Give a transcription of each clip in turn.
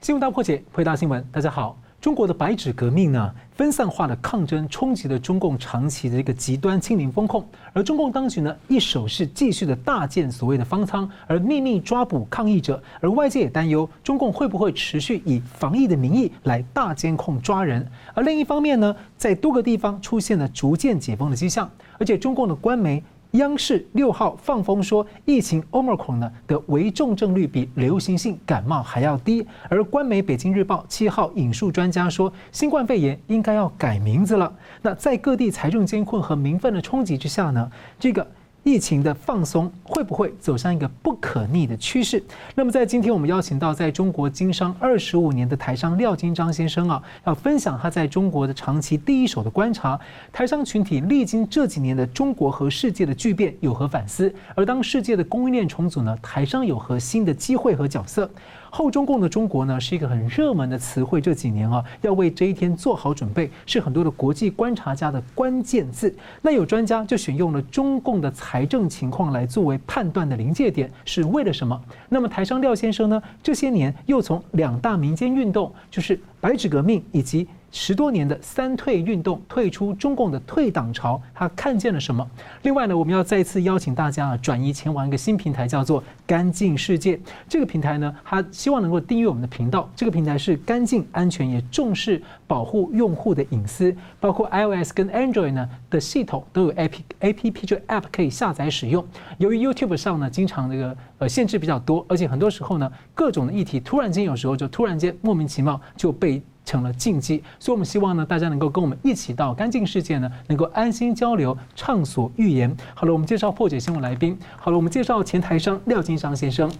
新闻大破解，回答新闻。大家好，中国的白纸革命呢，分散化的抗争冲击了中共长期的一个极端清零风控，而中共当局呢，一手是继续的大建所谓的方舱，而秘密抓捕抗议者，而外界也担忧中共会不会持续以防疫的名义来大监控抓人，而另一方面呢，在多个地方出现了逐渐解封的迹象，而且中共的官媒。央视六号放风说，疫情 Omicron 呢的危重症率比流行性感冒还要低，而官媒北京日报七号引述专家说，新冠肺炎应该要改名字了。那在各地财政监控和民愤的冲击之下呢，这个。疫情的放松会不会走向一个不可逆的趋势？那么在今天我们邀请到在中国经商二十五年的台商廖金章先生啊，要分享他在中国的长期第一手的观察，台商群体历经这几年的中国和世界的巨变有何反思？而当世界的供应链重组呢，台商有何新的机会和角色？后中共的中国呢，是一个很热门的词汇。这几年啊，要为这一天做好准备，是很多的国际观察家的关键字。那有专家就选用了中共的财政情况来作为判断的临界点，是为了什么？那么台商廖先生呢，这些年又从两大民间运动，就是白纸革命以及。十多年的三退运动，退出中共的退党潮，他看见了什么？另外呢，我们要再次邀请大家啊，转移前往一个新平台，叫做“干净世界”。这个平台呢，他希望能够订阅我们的频道。这个平台是干净、安全，也重视保护用户的隐私，包括 iOS 跟 Android 呢的系统都有 App App 就 App 可以下载使用。由于 YouTube 上呢，经常这个呃限制比较多，而且很多时候呢，各种的议题突然间有时候就突然间莫名其妙就被。成了禁忌，所以我们希望呢，大家能够跟我们一起到干净世界呢，能够安心交流，畅所欲言。好了，我们介绍破解新闻来宾。好了，我们介绍前台商廖金章先生。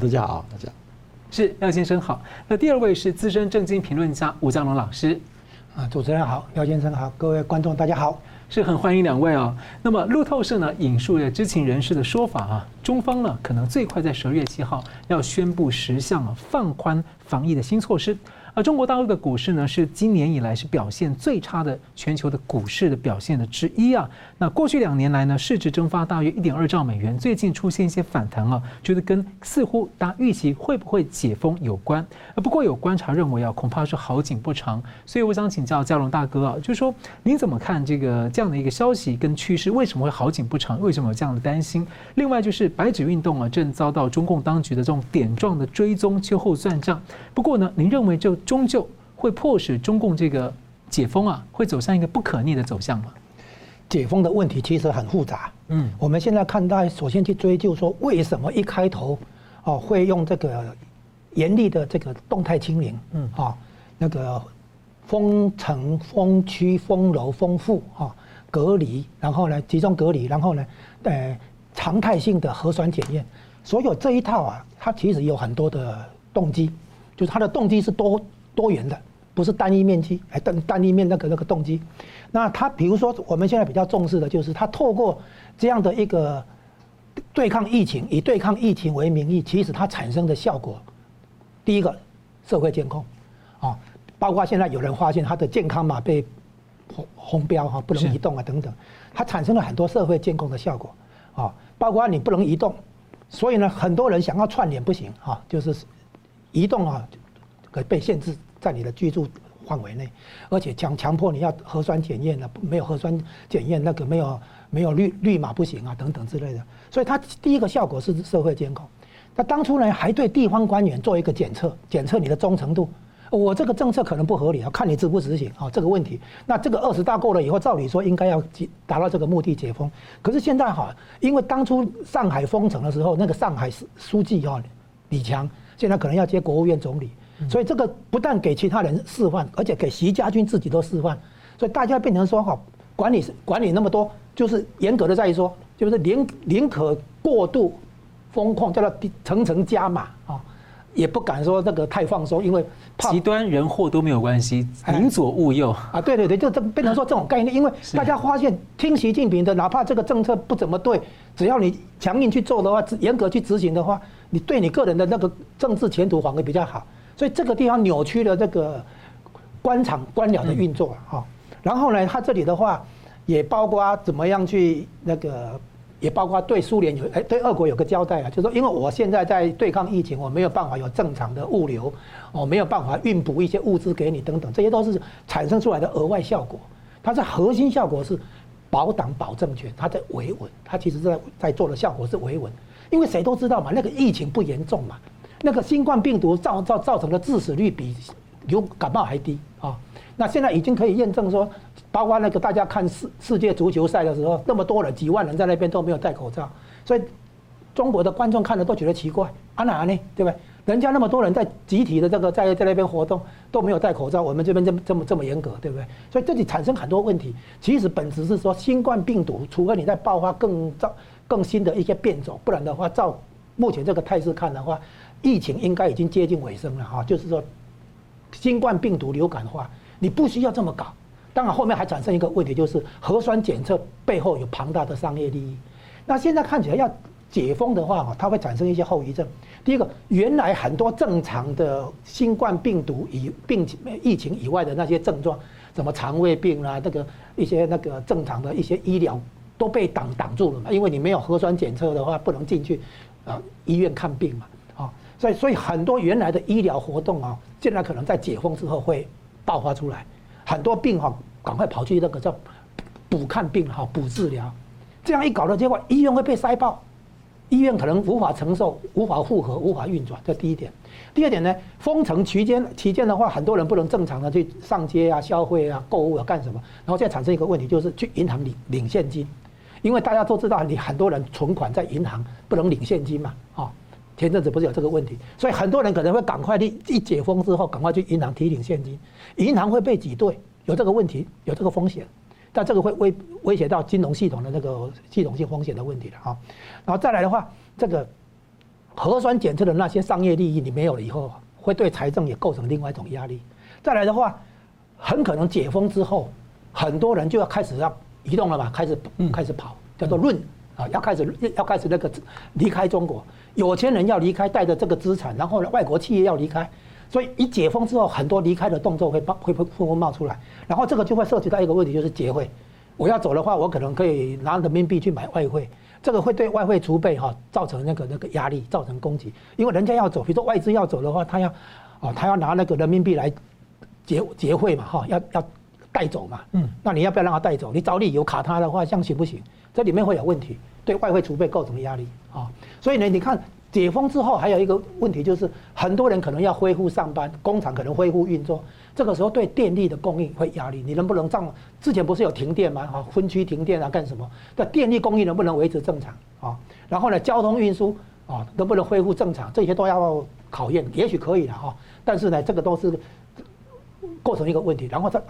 大家好，大家是廖先生好。那第二位是资深政经评论家吴江龙老师。啊，主持人好，廖先生好，各位观众大家好，是很欢迎两位哦。那么路透社呢引述了知情人士的说法啊，中方呢可能最快在十二月七号要宣布十项啊放宽防疫的新措施。而中国大陆的股市呢，是今年以来是表现最差的全球的股市的表现的之一啊。那过去两年来呢，市值蒸发大约一点二兆美元，最近出现一些反弹啊，觉得跟似乎大家预期会不会解封有关。不过有观察认为啊，恐怕是好景不长。所以我想请教嘉龙大哥啊，就是说您怎么看这个这样的一个消息跟趋势？为什么会好景不长？为什么有这样的担心？另外就是白纸运动啊，正遭到中共当局的这种点状的追踪、秋后算账。不过呢，您认为就终究会迫使中共这个解封啊，会走向一个不可逆的走向吗？解封的问题其实很复杂。嗯，我们现在看待，首先去追究说，为什么一开头哦会用这个严厉的这个动态清零？嗯，啊，那个封城、封区、封楼、封户啊，隔离，然后呢集中隔离，然后呢，呃，常态性的核酸检验，所有这一套啊，它其实有很多的动机。就是它的动机是多多元的，不是单一面积，哎，单单一面那个那个动机。那它比如说我们现在比较重视的就是它透过这样的一个对抗疫情，以对抗疫情为名义，其实它产生的效果，第一个社会监控，啊，包括现在有人发现他的健康码被红红标哈，不能移动啊等等，它产生了很多社会监控的效果，啊，包括你不能移动，所以呢，很多人想要串联不行啊，就是。移动啊，可被限制在你的居住范围内，而且强强迫你要核酸检验了，没有核酸检验那个没有没有绿绿码不行啊，等等之类的。所以它第一个效果是社会监控。那当初呢还对地方官员做一个检测，检测你的忠诚度。我这个政策可能不合理，啊看你执不执行啊这个问题。那这个二十大过了以后，照理说应该要达到这个目的解封。可是现在哈，因为当初上海封城的时候，那个上海市书记哈李强。现在可能要接国务院总理，所以这个不但给其他人示范，而且给习家军自己都示范。所以大家变成说哈，管理管理那么多，就是严格的在于说，就是宁宁可过度风控，叫做层层加码啊，也不敢说那个太放松，因为极端人祸都没有关系，宁左勿右啊。对对对，就这变成说这种概念，因为大家发现听习近平的，哪怕这个政策不怎么对，只要你强硬去做的话，严格去执行的话。你对你个人的那个政治前途反而比较好，所以这个地方扭曲了这个官场官僚的运作啊。然后呢，他这里的话也包括怎么样去那个也包括对苏联有哎，对俄国有个交代啊，就是说，因为我现在在对抗疫情，我没有办法有正常的物流，我没有办法运补一些物资给你等等，这些都是产生出来的额外效果。它是核心效果是保党保政权，它在维稳，它其实在在做的效果是维稳。因为谁都知道嘛，那个疫情不严重嘛，那个新冠病毒造造造成的致死率比流感冒还低啊。那现在已经可以验证说。包括那个大家看世世界足球赛的时候，那么多人几万人在那边都没有戴口罩，所以中国的观众看了都觉得奇怪，啊哪呢？对不对？人家那么多人在集体的这个在在那边活动都没有戴口罩，我们这边这么这么这么严格，对不对？所以这里产生很多问题。其实本质是说，新冠病毒除非你在爆发更造更新的一些变种，不然的话，照目前这个态势看的话，疫情应该已经接近尾声了哈。就是说，新冠病毒流感的话，你不需要这么搞。当然，后面还产生一个问题，就是核酸检测背后有庞大的商业利益。那现在看起来要解封的话，它会产生一些后遗症。第一个，原来很多正常的新冠病毒以病情疫情以外的那些症状，什么肠胃病啊，那个一些那个正常的一些医疗都被挡挡住了嘛，因为你没有核酸检测的话，不能进去啊医院看病嘛，所以所以很多原来的医疗活动啊，现在可能在解封之后会爆发出来。很多病哈，赶快跑去那个叫补看病哈，补治疗，这样一搞的结果，医院会被塞爆，医院可能无法承受、无法负荷、无法运转。这第一点。第二点呢，封城期间期间的话，很多人不能正常的去上街啊、消费啊、购物啊、干什么。然后现在产生一个问题，就是去银行领领现金，因为大家都知道，你很多人存款在银行不能领现金嘛，啊，前阵子不是有这个问题，所以很多人可能会赶快一一解封之后，赶快去银行提领现金。银行会被挤兑，有这个问题，有这个风险，但这个会威威胁到金融系统的那个系统性风险的问题了啊。然后再来的话，这个核酸检测的那些商业利益你没有了以后，会对财政也构成另外一种压力。再来的话，很可能解封之后，很多人就要开始要移动了嘛，开始开始跑，叫做论啊，要开始要开始那个离开中国，有钱人要离开，带着这个资产，然后呢，外国企业要离开。所以一解封之后，很多离开的动作会冒会会会会冒出来，然后这个就会涉及到一个问题，就是结汇。我要走的话，我可能可以拿人民币去买外汇，这个会对外汇储备哈造成那个那个压力，造成攻击。因为人家要走，比如说外资要走的话，他要啊他要拿那个人民币来结结汇嘛哈，要要带走嘛。嗯。那你要不要让他带走？你找理由卡他的话，这样行不行？这里面会有问题，对外汇储备构成压力啊。所以呢，你看。解封之后，还有一个问题就是，很多人可能要恢复上班，工厂可能恢复运作，这个时候对电力的供应会压力。你能不能这样？之前不是有停电吗？啊，分区停电啊，干什么？那电力供应能不能维持正常啊？然后呢，交通运输啊，能不能恢复正常？这些都要考验。也许可以了哈，但是呢，这个都是构成一个问题。然后这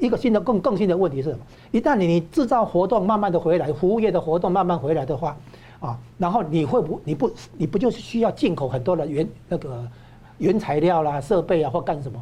一个新的更更新的问题是什么？一旦你你制造活动慢慢的回来，服务业的活动慢慢回来的话。啊，然后你会不你不你不就是需要进口很多的原那个原材料啦、设备啊，或干什么？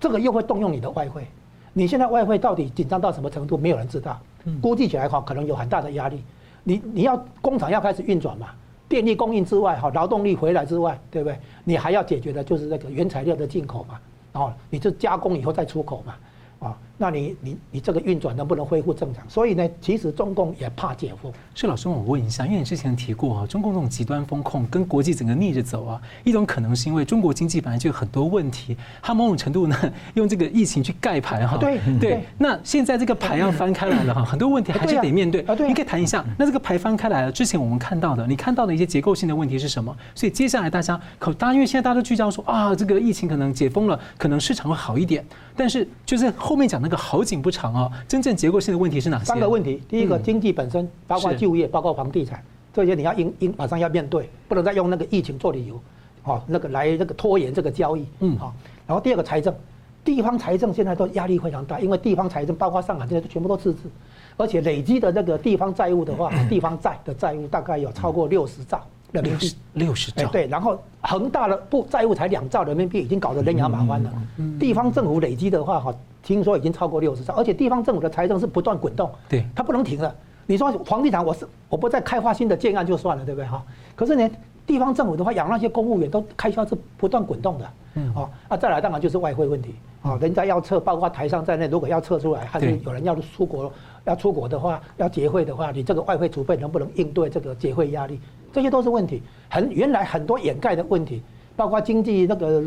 这个又会动用你的外汇。你现在外汇到底紧张到什么程度？没有人知道。估计起来哈，可能有很大的压力。你你要工厂要开始运转嘛，电力供应之外哈，劳动力回来之外，对不对？你还要解决的就是那个原材料的进口嘛，然后你就加工以后再出口嘛。啊，那你你你这个运转能不能恢复正常？所以呢，其实中共也怕解封。是老师，我问一下，因为你之前提过啊，中共这种极端风控跟国际整个逆着走啊，一种可能是因为中国经济本来就有很多问题，它某种程度呢用这个疫情去盖牌哈。对对。那现在这个牌要翻开来了哈，很多问题还是得面对。啊，对。你可以谈一下，那这个牌翻开来了，之前我们看到的，你看到的一些结构性的问题是什么？所以接下来大家可，当然因为现在大家都聚焦说啊，这个疫情可能解封了，可能市场会好一点。但是就是后面讲那个好景不长啊，真正结构性的问题是哪些？三个问题，第一个经济本身，包括就业，包括房地产，这些你要应应马上要面对，不能再用那个疫情做理由，好，那个来那个拖延这个交易，嗯，好。然后第二个财政，地方财政现在都压力非常大，因为地方财政包括上海这些全部都赤字，而且累积的那个地方债务的话，地方债的债务大概有超过六十兆。人民币六十兆，对，然后恒大的不债务才两兆人民币，已经搞得人仰马翻了。地方政府累积的话，哈，听说已经超过六十兆，而且地方政府的财政是不断滚动，对，它不能停的。你说房地产，我是我不再开发新的建案就算了，对不对哈？可是呢，地方政府的话，养那些公务员都开销是不断滚动的。嗯，哦，啊，再来当然就是外汇问题。啊，人家要撤，包括台商在内，如果要撤出来，还是有人要出国，要出国的话，要结汇的话，你这个外汇储备能不能应对这个结汇压力？这些都是问题。很原来很多掩盖的问题，包括经济那个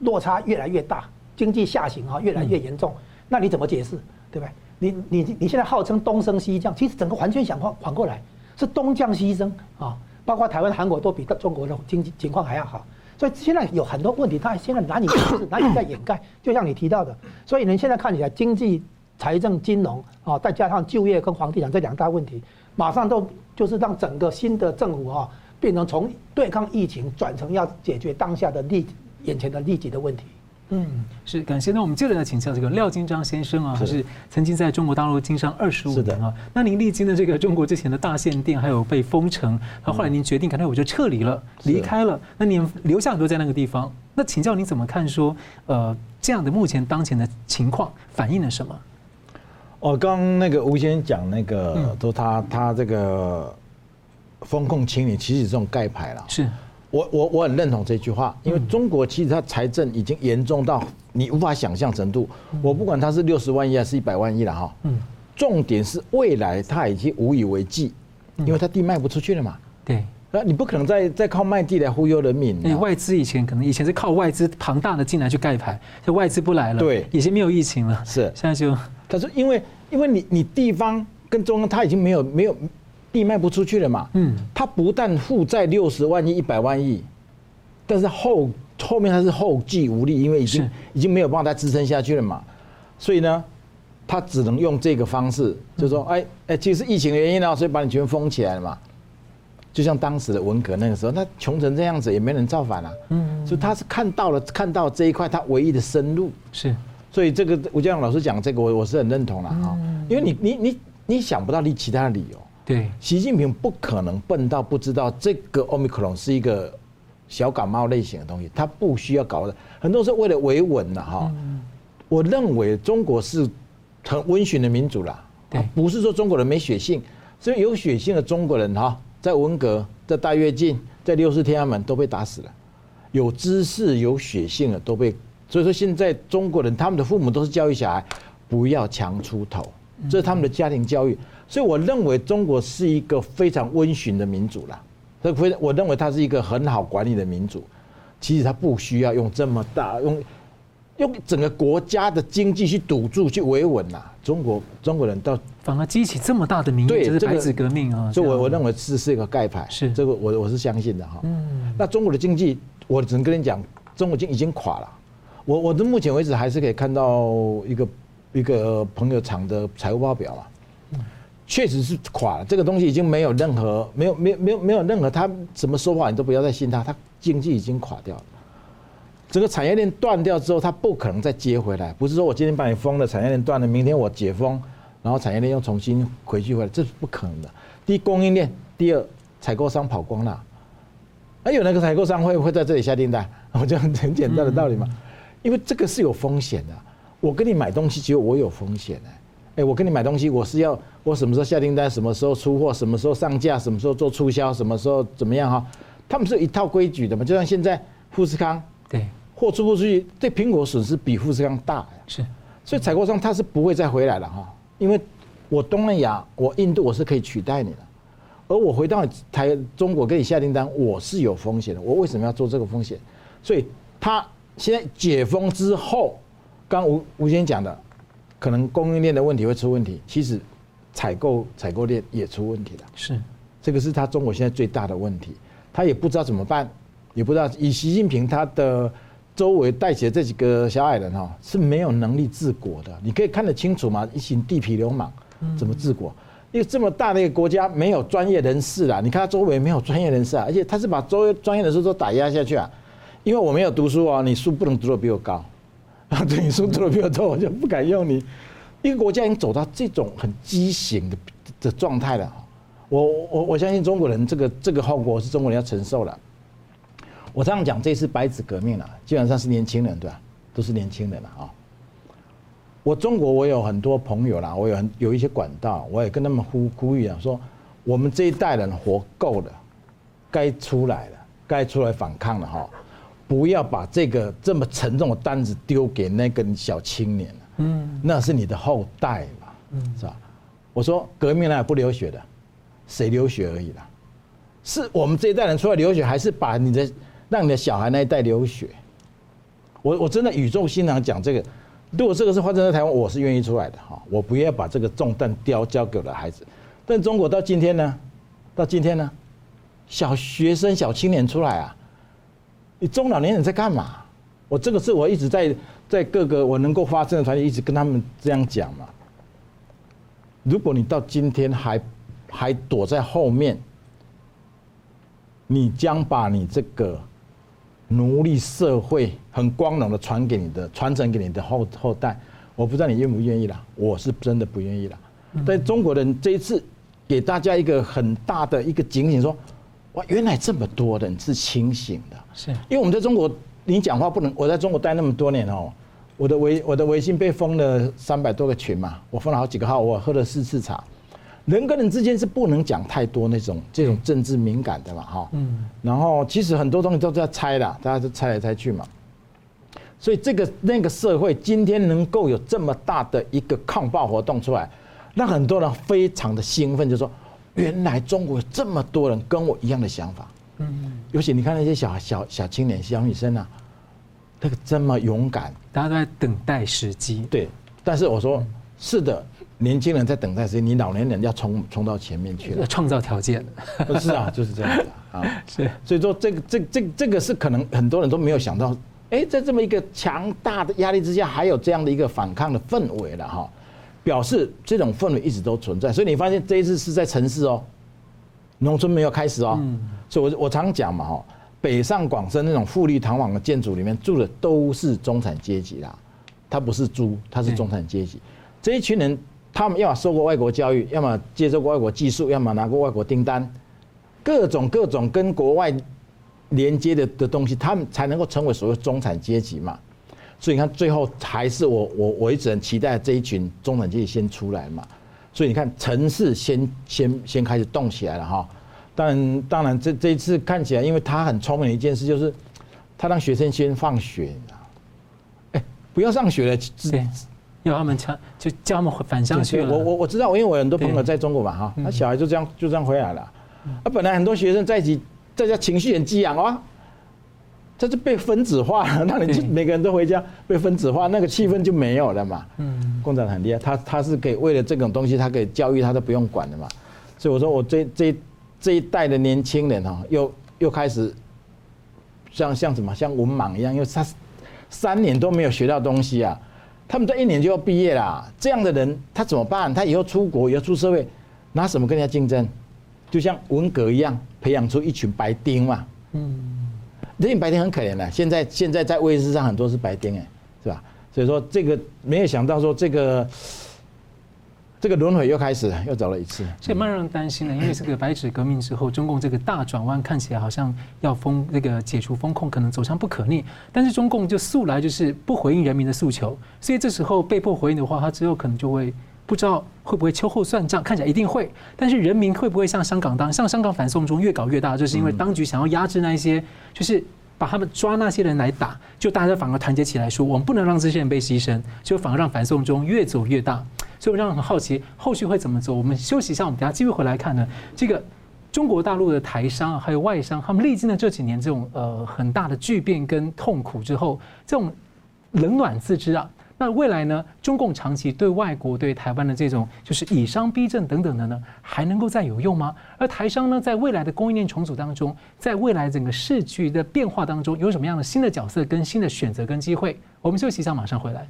落差越来越大，经济下行啊越来越严重，那你怎么解释？对不对？你你你现在号称东升西降，其实整个完全想反反过来，是东降西升啊！包括台湾、韩国都比中国的经济情况还要好。所以现在有很多问题，他现在难以解释，难以再掩盖。就像你提到的，所以你现在看起来经济、财政、金融啊，再加上就业跟房地产这两大问题，马上都就是让整个新的政府啊，变成从对抗疫情转成要解决当下的利眼前的利己的问题。嗯，是感谢。那我们接着来请教这个廖金章先生啊，是曾经在中国大陆经商二十五年啊。那您历经的这个中国之前的大限电，还有被封城，那后来您决定，干脆我就撤离了，离开了。那您留下很多在那个地方。那请教您怎么看说，呃，这样的目前当前的情况反映了什么？哦，刚刚那个吴先生讲那个，说他他这个风控清理，其实这种盖牌了。是。我我我很认同这句话，因为中国其实它财政已经严重到你无法想象程度。我不管它是六十万亿还是一百万亿了哈，重点是未来它已经无以为继，因为它地卖不出去了嘛。对，那你不可能再再靠卖地来忽悠人民。那外资以前可能以前是靠外资庞大的进来去盖牌，就外资不来了。对，以前没有疫情了，是现在就。他说，因为因为你你地方跟中央他已经没有没有。地卖不出去了嘛？嗯，他不但负债六十万亿、一百万亿，但是后后面他是后继无力，因为已经已经没有办法再支撑下去了嘛。所以呢，他只能用这个方式，就说，哎哎，其实疫情的原因呢，所以把你全封起来了嘛。就像当时的文革那个时候，他穷成这样子，也没人造反啊。嗯，所以他是看到了看到这一块他唯一的生路。是，所以这个吴建阳老师讲这个，我我是很认同了哈，因为你你你你想不到你其他的理由。对，习近平不可能笨到不知道这个 Omicron 是一个小感冒类型的东西，他不需要搞的。很多是为了维稳的哈。我认为中国是很温驯的民主啦，对，不是说中国人没血性，所以有血性的中国人哈，在文革、在大跃进、在六四天安门都被打死了，有知识、有血性的都被。所以说现在中国人他们的父母都是教育小孩不要强出头，这是他们的家庭教育。所以我认为中国是一个非常温驯的民主啦，所以非我认为它是一个很好管理的民主。其实它不需要用这么大用用整个国家的经济去堵住去维稳呐。中国中国人到反而激起这么大的民意，这是白纸革命啊！所以我我认为是是一个盖牌，是这个我我是相信的哈。嗯。那中国的经济，我只能跟你讲，中国经已经垮了。我我到目前为止还是可以看到一个一个朋友厂的财务报表啊。确实是垮了，这个东西已经没有任何没有没有没有没有任何他怎么说话你都不要再信他，他经济已经垮掉了，整个产业链断掉之后，他不可能再接回来。不是说我今天把你封了，产业链断了，明天我解封，然后产业链又重新回去回来，这是不可能的。第一，供应链；第二，采购商跑光了，还有那个采购商会会在这里下订单？我就很很简单的道理嘛，因为这个是有风险的。我跟你买东西，只有我有风险的。哎，我跟你买东西，我是要我什么时候下订单，什么时候出货，什么时候上架，什么时候做促销，什么时候怎么样哈？他们是有一套规矩的嘛。就像现在富士康，对，货出不出去，对苹果损失比富士康大。是，所以采购商他是不会再回来了哈，因为我东南亚，我印度我是可以取代你的，而我回到台中国给你下订单，我是有风险的。我为什么要做这个风险？所以他现在解封之后，刚吴吴先生讲的。可能供应链的问题会出问题，其实采购采购链也出问题了。是，这个是他中国现在最大的问题，他也不知道怎么办，也不知道以习近平他的周围带起的这几个小矮人哈是没有能力治国的。你可以看得清楚吗？一群地痞流氓怎么治国？因为这么大的一个国家没有专业人士啦，你看他周围没有专业人士啊，而且他是把周围专业人士都打压下去啊。因为我没有读书啊，你书不能读得比我高。啊，对你书读的比我多，我就不敢用你。一个国家已经走到这种很畸形的的状态了。我我我相信中国人这个这个后果是中国人要承受了。我这样讲，这次白纸革命了，基本上是年轻人对吧？都是年轻人了啊。我中国我有很多朋友啦，我有很有一些管道，我也跟他们呼呼吁啊，说我们这一代人活够了，该出来了。该出来反抗了哈，不要把这个这么沉重的担子丢给那个小青年，嗯，那是你的后代嘛，嗯，是吧？我说革命呢不流血的，谁流血而已啦，是我们这一代人出来流血，还是把你的让你的小孩那一代流血？我我真的语重心长讲这个，如果这个是发生在台湾，我是愿意出来的哈，我不要把这个重担交交给我的孩子。但中国到今天呢，到今天呢，小学生、小青年出来啊，你中老年人在干嘛？我这个是我一直在在各个我能够发声的团体一直跟他们这样讲嘛。如果你到今天还还躲在后面，你将把你这个奴隶社会很光荣的传给你的传承给你的后后代，我不知道你愿不愿意啦，我是真的不愿意啦。但中国人这一次给大家一个很大的一个警醒，说哇，原来这么多人是清醒的，是因为我们在中国，你讲话不能，我在中国待那么多年哦。我的微我的微信被封了三百多个群嘛，我封了好几个号，我喝了四次茶。人跟人之间是不能讲太多那种这种政治敏感的嘛，哈。嗯。然后其实很多东西都在猜的，大家都猜来猜去嘛。所以这个那个社会今天能够有这么大的一个抗暴活动出来，让很多人非常的兴奋，就说原来中国有这么多人跟我一样的想法。嗯。尤其你看那些小小小青年、小女生啊。那个这么勇敢，大家都在等待时机。对，但是我说是的，年轻人在等待时机，你老年人要冲冲到前面去了，要创造条件。不是啊，就是这样子啊。是，所以说这个这这这个是可能很多人都没有想到，哎，在这么一个强大的压力之下，还有这样的一个反抗的氛围了哈。表示这种氛围一直都存在，所以你发现这一次是在城市哦，农村没有开始哦。所以我我常讲嘛哈。北上广深那种富丽堂皇的建筑里面住的都是中产阶级啦，他不是猪，他是中产阶级。这一群人，他们要么受过外国教育，要么接受过外国技术，要么拿过外国订单，各种各种跟国外连接的的东西，他们才能够成为所谓中产阶级嘛。所以你看，最后还是我我我一直很期待这一群中产阶级先出来嘛。所以你看，城市先先先开始动起来了哈。当然，当然，这这一次看起来，因为他很聪明的一件事，就是他让学生先放学？哎，不要上学了，对，要他们强，就叫他们返乡去了。我我我知道，因为我很多朋友在中国嘛，哈，那小孩就这样就这样回来了。啊，本来很多学生在一起，在家情绪很激昂啊，这就被分子化了，那你就每个人都回家被分子化，那个气氛就没有了嘛。嗯，共产党很厉害，他他是可以为了这种东西，他可以教育他都不用管的嘛。所以我说我这这。这一代的年轻人哈，又又开始像像什么像文盲一样，因为他三年都没有学到东西啊，他们这一年就要毕业啦。这样的人他怎么办？他以后出国以后出社会，拿什么跟人家竞争？就像文革一样，培养出一群白丁嘛。嗯，这群白天很可怜的，现在现在在卫视上很多是白天哎，是吧？所以说这个没有想到说这个。这个轮回又开始了，又走了一次，这蛮让人担心的。因为这个白纸革命之后，中共这个大转弯看起来好像要封那个解除封控，可能走向不可逆。但是中共就素来就是不回应人民的诉求，所以这时候被迫回应的话，他之后可能就会不知道会不会秋后算账。看起来一定会，但是人民会不会像香港当像香港反送中越搞越大，就是因为当局想要压制那一些，就是把他们抓那些人来打，就大家反而团结起来说，我们不能让这些人被牺牲，就反而让反送中越走越大。所以我让人很好奇，后续会怎么走？我们休息一下，我们等下继续回来看呢。这个中国大陆的台商还有外商，他们历经了这几年这种呃很大的巨变跟痛苦之后，这种冷暖自知啊。那未来呢？中共长期对外国、对台湾的这种就是以商逼政等等的呢，还能够再有用吗？而台商呢，在未来的供应链重组当中，在未来整个世局的变化当中，有什么样的新的角色、跟新的选择跟机会？我们休息一下，马上回来。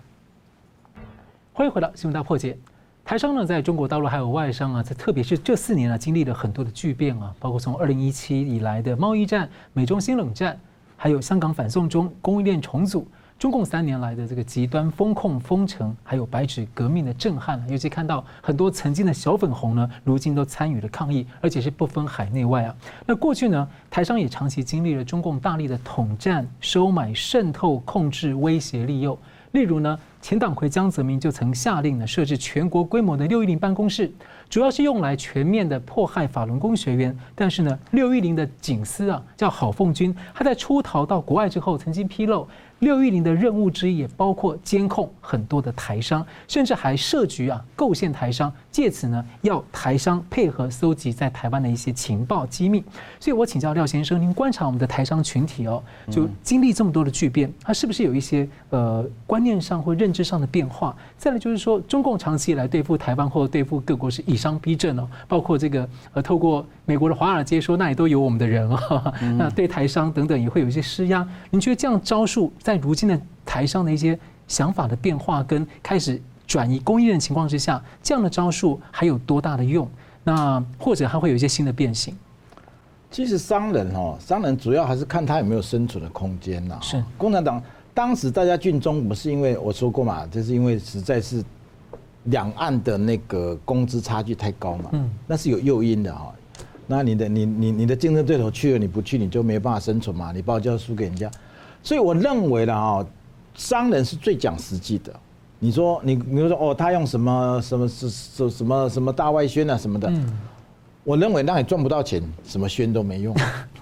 欢迎回到新闻大破解。台商呢，在中国大陆还有外商啊，在特别是这四年呢，经历了很多的巨变啊，包括从二零一七以来的贸易战、美中新冷战，还有香港反送中、供应链重组，中共三年来的这个极端封控封城，还有白纸革命的震撼。尤其看到很多曾经的小粉红呢，如今都参与了抗议，而且是不分海内外啊。那过去呢，台商也长期经历了中共大力的统战、收买、渗透、控制、威胁、利诱。例如呢，前党魁江泽民就曾下令呢设置全国规模的六一零办公室，主要是用来全面的迫害法轮功学员。但是呢，六一零的警司啊叫郝凤军，他在出逃到国外之后，曾经披露。六一零的任务之一也包括监控很多的台商，甚至还设局啊构陷台商，借此呢要台商配合搜集在台湾的一些情报机密。所以我请教廖先生，您观察我们的台商群体哦，就经历这么多的巨变，它是不是有一些呃观念上或认知上的变化？再来就是说，中共长期以来对付台湾或对付各国是以商逼政哦，包括这个呃透过美国的华尔街说那里都有我们的人啊，那对台商等等也会有一些施压。您觉得这样招数？在如今的台商的一些想法的变化跟开始转移供应链的情况之下，这样的招数还有多大的用？那或者还会有一些新的变形？其实商人哦，商人主要还是看他有没有生存的空间呐。是共产党当时大家进中国，是因为我说过嘛，就是因为实在是两岸的那个工资差距太高嘛。嗯，那是有诱因的哈。那你的你你你的竞争对手去了，你不去你就没办法生存嘛，你报价输给人家。所以我认为呢，哈，商人是最讲实际的。你说你，你说哦，他用什么什么什什什么什么大外宣啊什么的，我认为让你赚不到钱，什么宣都没用。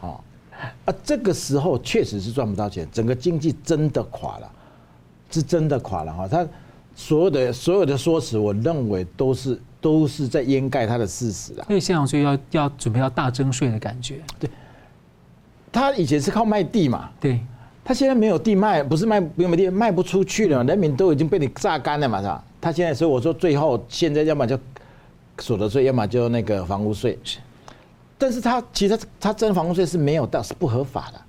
啊，啊，这个时候确实是赚不到钱，整个经济真的垮了，是真的垮了哈。他所有的所有的说辞，我认为都是都是在掩盖他的事实啊。所以现场税要要准备要大征税的感觉。对，他以前是靠卖地嘛。对。他现在没有地卖，不是卖没有地卖不出去了，人民都已经被你榨干了嘛，是吧？他现在所以我说最后现在要么就所得税，要么就那个房屋税。是，但是他其实他他征房屋税是没有到，是不合法的，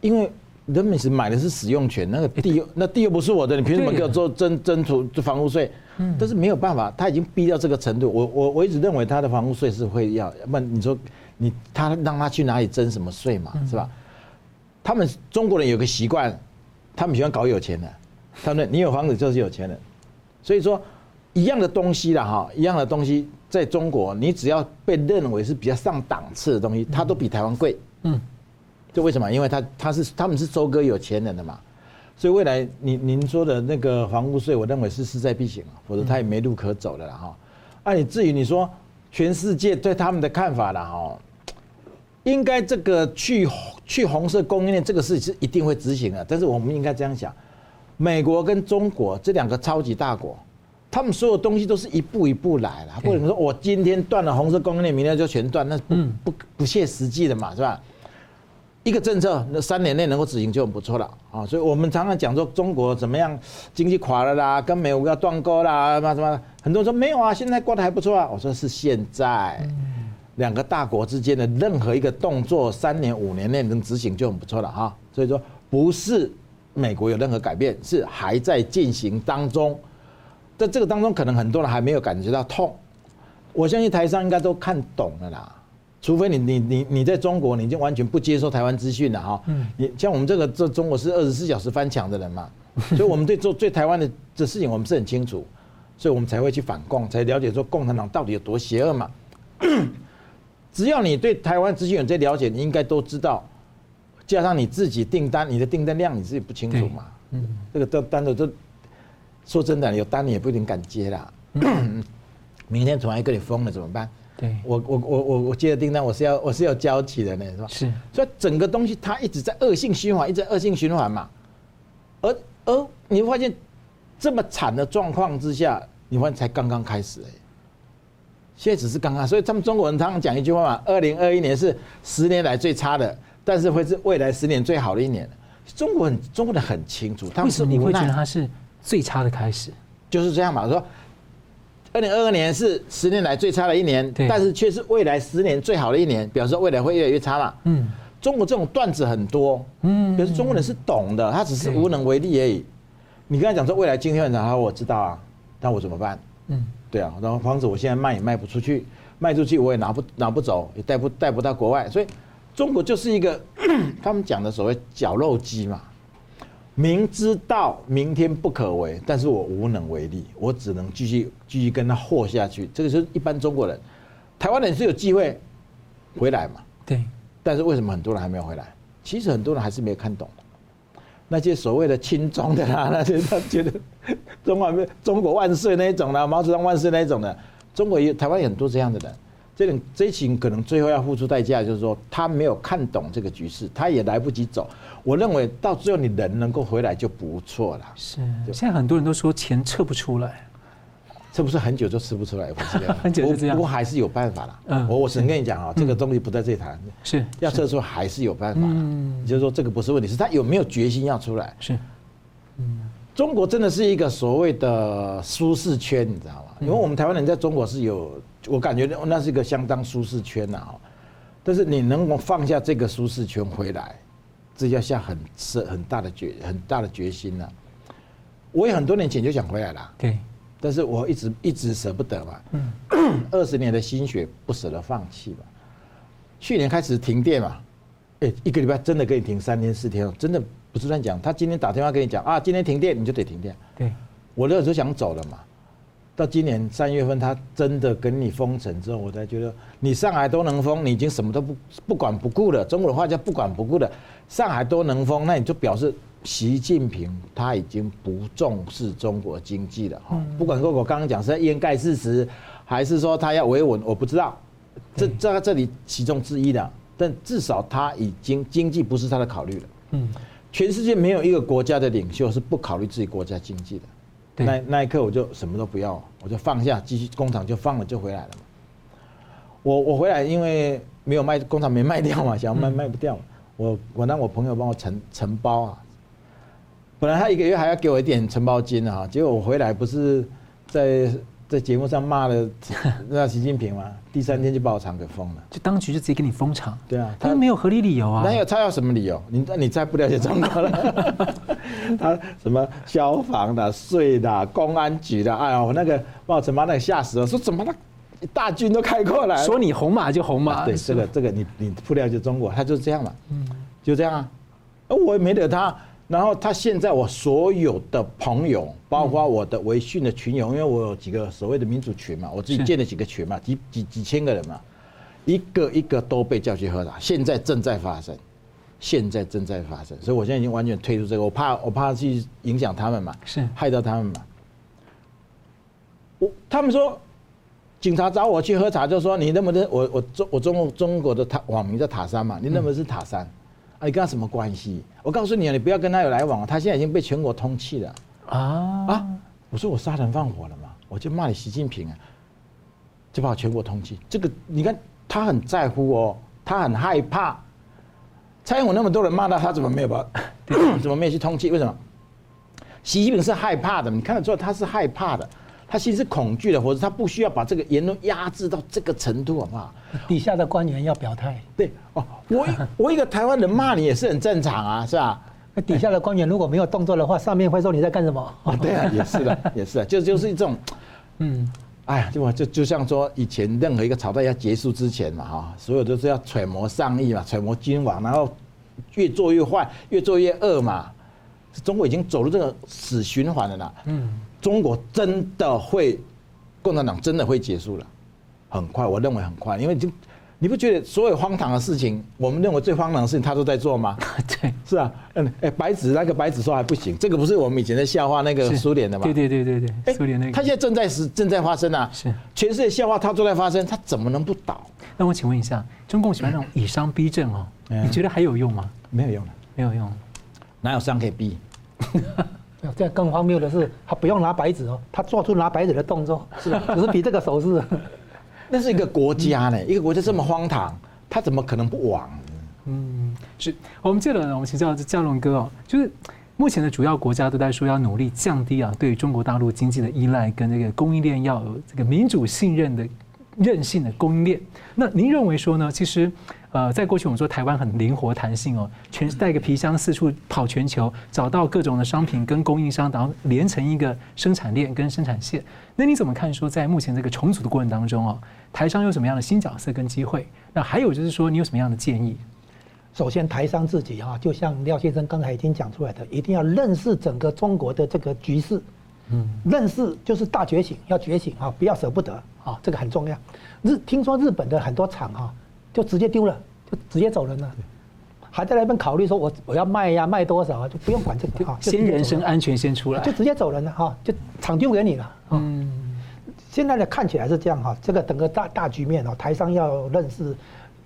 因为人民是买的是使用权，那个地又那地又不是我的，你凭什么给我做征征除房屋税？嗯，但是没有办法，他已经逼到这个程度。我我我一直认为他的房屋税是会要，要不然你说你他让他去哪里征什么税嘛，是吧？他们中国人有个习惯，他们喜欢搞有钱的。他们你有房子就是有钱人，所以说一样的东西啦哈，一样的东西在中国，你只要被认为是比较上档次的东西，它都比台湾贵。嗯，这为什么？因为他他是他们是收割有钱人的嘛，所以未来您您说的那个房屋税，我认为是势在必行，否则他也没路可走的了哈。啊，你至于你说全世界对他们的看法了哈。应该这个去去红色供应链这个事是一定会执行的，但是我们应该这样想：美国跟中国这两个超级大国，他们所有东西都是一步一步来的，不能说我今天断了红色供应链，明天就全断，那不不不切实际的嘛，是吧？一个政策那三年内能够执行就很不错了啊！所以我们常常讲说中国怎么样经济垮了啦，跟美国要断钩啦，什么什么，很多人说没有啊，现在过得还不错啊。我说是现在。两个大国之间的任何一个动作，三年五年内能执行就很不错了哈。所以说，不是美国有任何改变，是还在进行当中。在这个当中，可能很多人还没有感觉到痛。我相信台商应该都看懂了啦，除非你你你你在中国，你已经完全不接受台湾资讯了哈。嗯。你像我们这个这中国是二十四小时翻墙的人嘛，所以我们对做对台湾的这事情我们是很清楚，所以我们才会去反共，才了解说共产党到底有多邪恶嘛。只要你对台湾资讯有这了解，你应该都知道。加上你自己订单，你的订单量你自己不清楚嘛？嗯，这个都单子都说真的，有单你也不一定敢接啦。明天突然跟你封了怎么办？对，我我我我我接的订单，我是要我是要交期的呢，是吧？是。所以整个东西它一直在恶性循环，一直在恶性循环嘛。而而你会发现这么惨的状况之下，你发现才刚刚开始哎、欸。现在只是刚刚，所以他们中国人常常讲一句话嘛：“二零二一年是十年来最差的，但是会是未来十年最好的一年。”中国人中国人很清楚，他们为什么你会觉得它是最差的开始？就是这样嘛。说二零二二年是十年来最差的一年，但是却是未来十年最好的一年，表示未来会越来越差嘛。嗯，中国这种段子很多，嗯，可是中国人是懂的，他只是无能为力而已。你跟他讲说未来今天很好，我知道啊，那我怎么办？嗯。对啊，然后房子我现在卖也卖不出去，卖出去我也拿不拿不走，也带不带不到国外，所以中国就是一个 他们讲的所谓绞肉机嘛。明知道明天不可为，但是我无能为力，我只能继续继续跟他和下去。这个是一般中国人，台湾人是有机会回来嘛？对。但是为什么很多人还没有回来？其实很多人还是没有看懂。那些所谓的亲中的啦，那些他觉得中华中国万岁那一种啦，毛泽东万岁那一种的，中国有台湾有很多这样的人。这种这一群可能最后要付出代价，就是说他没有看懂这个局势，他也来不及走。我认为到最后你人能够回来就不错了。是，现在很多人都说钱撤不出来，这不是很久就吃不出来，不是这样，很久就这样。不过还是有办法了。嗯，我我只能跟你讲啊，这个东西不在这谈，是要撤出还是有办法。嗯，就是说这个不是问题，是他有没有决心要出来。是，嗯，中国真的是一个所谓的舒适圈，你知道吗？因为我们台湾人在中国是有。我感觉那是一个相当舒适圈呐，啊，但是你能够放下这个舒适圈回来，这要下很深很大的决很大的决心呐。我也很多年前就想回来了，对，但是我一直一直舍不得嘛，嗯，二十年的心血不舍得放弃嘛。去年开始停电嘛，哎，一个礼拜真的可以停三天四天，真的不是乱讲。他今天打电话跟你讲啊，今天停电你就得停电，对，我那时候想走了嘛。到今年三月份，他真的跟你封城之后，我才觉得你上海都能封，你已经什么都不不管不顾了。中国的话叫不管不顾的，上海都能封，那你就表示习近平他已经不重视中国经济了哈。不管说我刚刚讲是在掩盖事实，还是说他要维稳，我不知道，这这这里其中之一的。但至少他已经经济不是他的考虑了。嗯，全世界没有一个国家的领袖是不考虑自己国家经济的。那那一刻我就什么都不要，我就放下，继续工厂就放了就回来了嘛。我我回来因为没有卖工厂没卖掉嘛，想要卖卖不掉，我我让我朋友帮我承承包啊。本来他一个月还要给我一点承包金啊，结果我回来不是在。在节目上骂了 那习近平嘛，第三天就把我厂给封了，就当局就直接给你封厂。对啊，他没有合理理由啊。那有他要什么理由？你你再不了解中国了。他什么消防的、税的、公安局的，哎呀，我那个把我承包那个吓死了，说怎么那大军都开过来，说你红马就红马。对，这个这个你你不了解中国，他就是这样嘛。嗯，就这样啊。我也没惹他。然后他现在我所有的朋友，包括我的微信的群友，因为我有几个所谓的民主群嘛，我自己建了几个群嘛，几几几千个人嘛，一个一个都被叫去喝茶，现在正在发生，现在正在发生，所以我现在已经完全退出这个，我怕我怕去影响他们嘛，是害到他们嘛。我他们说警察找我去喝茶，就说你认不认我我中我中中国的塔网名叫塔山嘛，你认为是塔山？你跟他什么关系？我告诉你啊，你不要跟他有来往。他现在已经被全国通缉了啊啊！我说我杀人放火了嘛，我就骂你习近平啊，就把我全国通缉。这个你看他很在乎哦，他很害怕。蔡英文那么多人骂他，他怎么没有把？怎么没有去通缉？为什么？习近平是害怕的，你看得出来他是害怕的。他其实是恐惧的，或者他不需要把这个言论压制到这个程度，好不好？底下的官员要表态。对哦，我我一个台湾人骂你也是很正常啊，是吧？那底下的官员如果没有动作的话，上面会说你在干什么？哦，对啊，也是的，也是的，就就是一种，嗯，哎呀，就就就像说以前任何一个朝代要结束之前嘛，哈，所有都是要揣摩上意嘛，揣摩君王，然后越做越坏，越做越恶嘛。中国已经走入这个死循环了啦。嗯。中国真的会，共产党真的会结束了，很快，我认为很快，因为就你不觉得所有荒唐的事情，我们认为最荒唐的事情，他都在做吗？对，是啊，嗯，哎，白纸那个白纸说还不行，这个不是我们以前的笑话，那个苏联的吗？对对对对对，苏联那个，他现在正在是正在发生啊，是，全世界笑话他都在发生，他怎么能不倒？那我请问一下，中共喜欢那种以商逼政哦，你觉得还有用吗？没有用了，没有用，哪有商可以逼？这样更荒谬的是，他不用拿白纸哦，他做出拿白纸的动作，是吧？只是比这个手势。那是一个国家呢，一个国家这么荒唐，他怎么可能不亡？嗯，是我们记得我们请教嘉龙哥哦，就是目前的主要国家都在说要努力降低啊，对中国大陆经济的依赖，跟这个供应链要有这个民主信任的韧性的供应链。那您认为说呢？其实。呃，在过去我们说台湾很灵活弹性哦，全是带个皮箱四处跑全球，找到各种的商品跟供应商，然后连成一个生产链跟生产线。那你怎么看说在目前这个重组的过程当中哦，台商有什么样的新角色跟机会？那还有就是说你有什么样的建议？首先台商自己哈，就像廖先生刚才已经讲出来的，一定要认识整个中国的这个局势，嗯，认识就是大觉醒，要觉醒啊，不要舍不得啊，这个很重要。日听说日本的很多厂哈。就直接丢了，就直接走人了。还在那边考虑说我我要卖呀，卖多少啊，就不用管这个哈，先人身安全先出来，就直接走人了哈，就厂丢给你了。嗯，现在呢看起来是这样哈，这个整个大大局面哦，台商要认识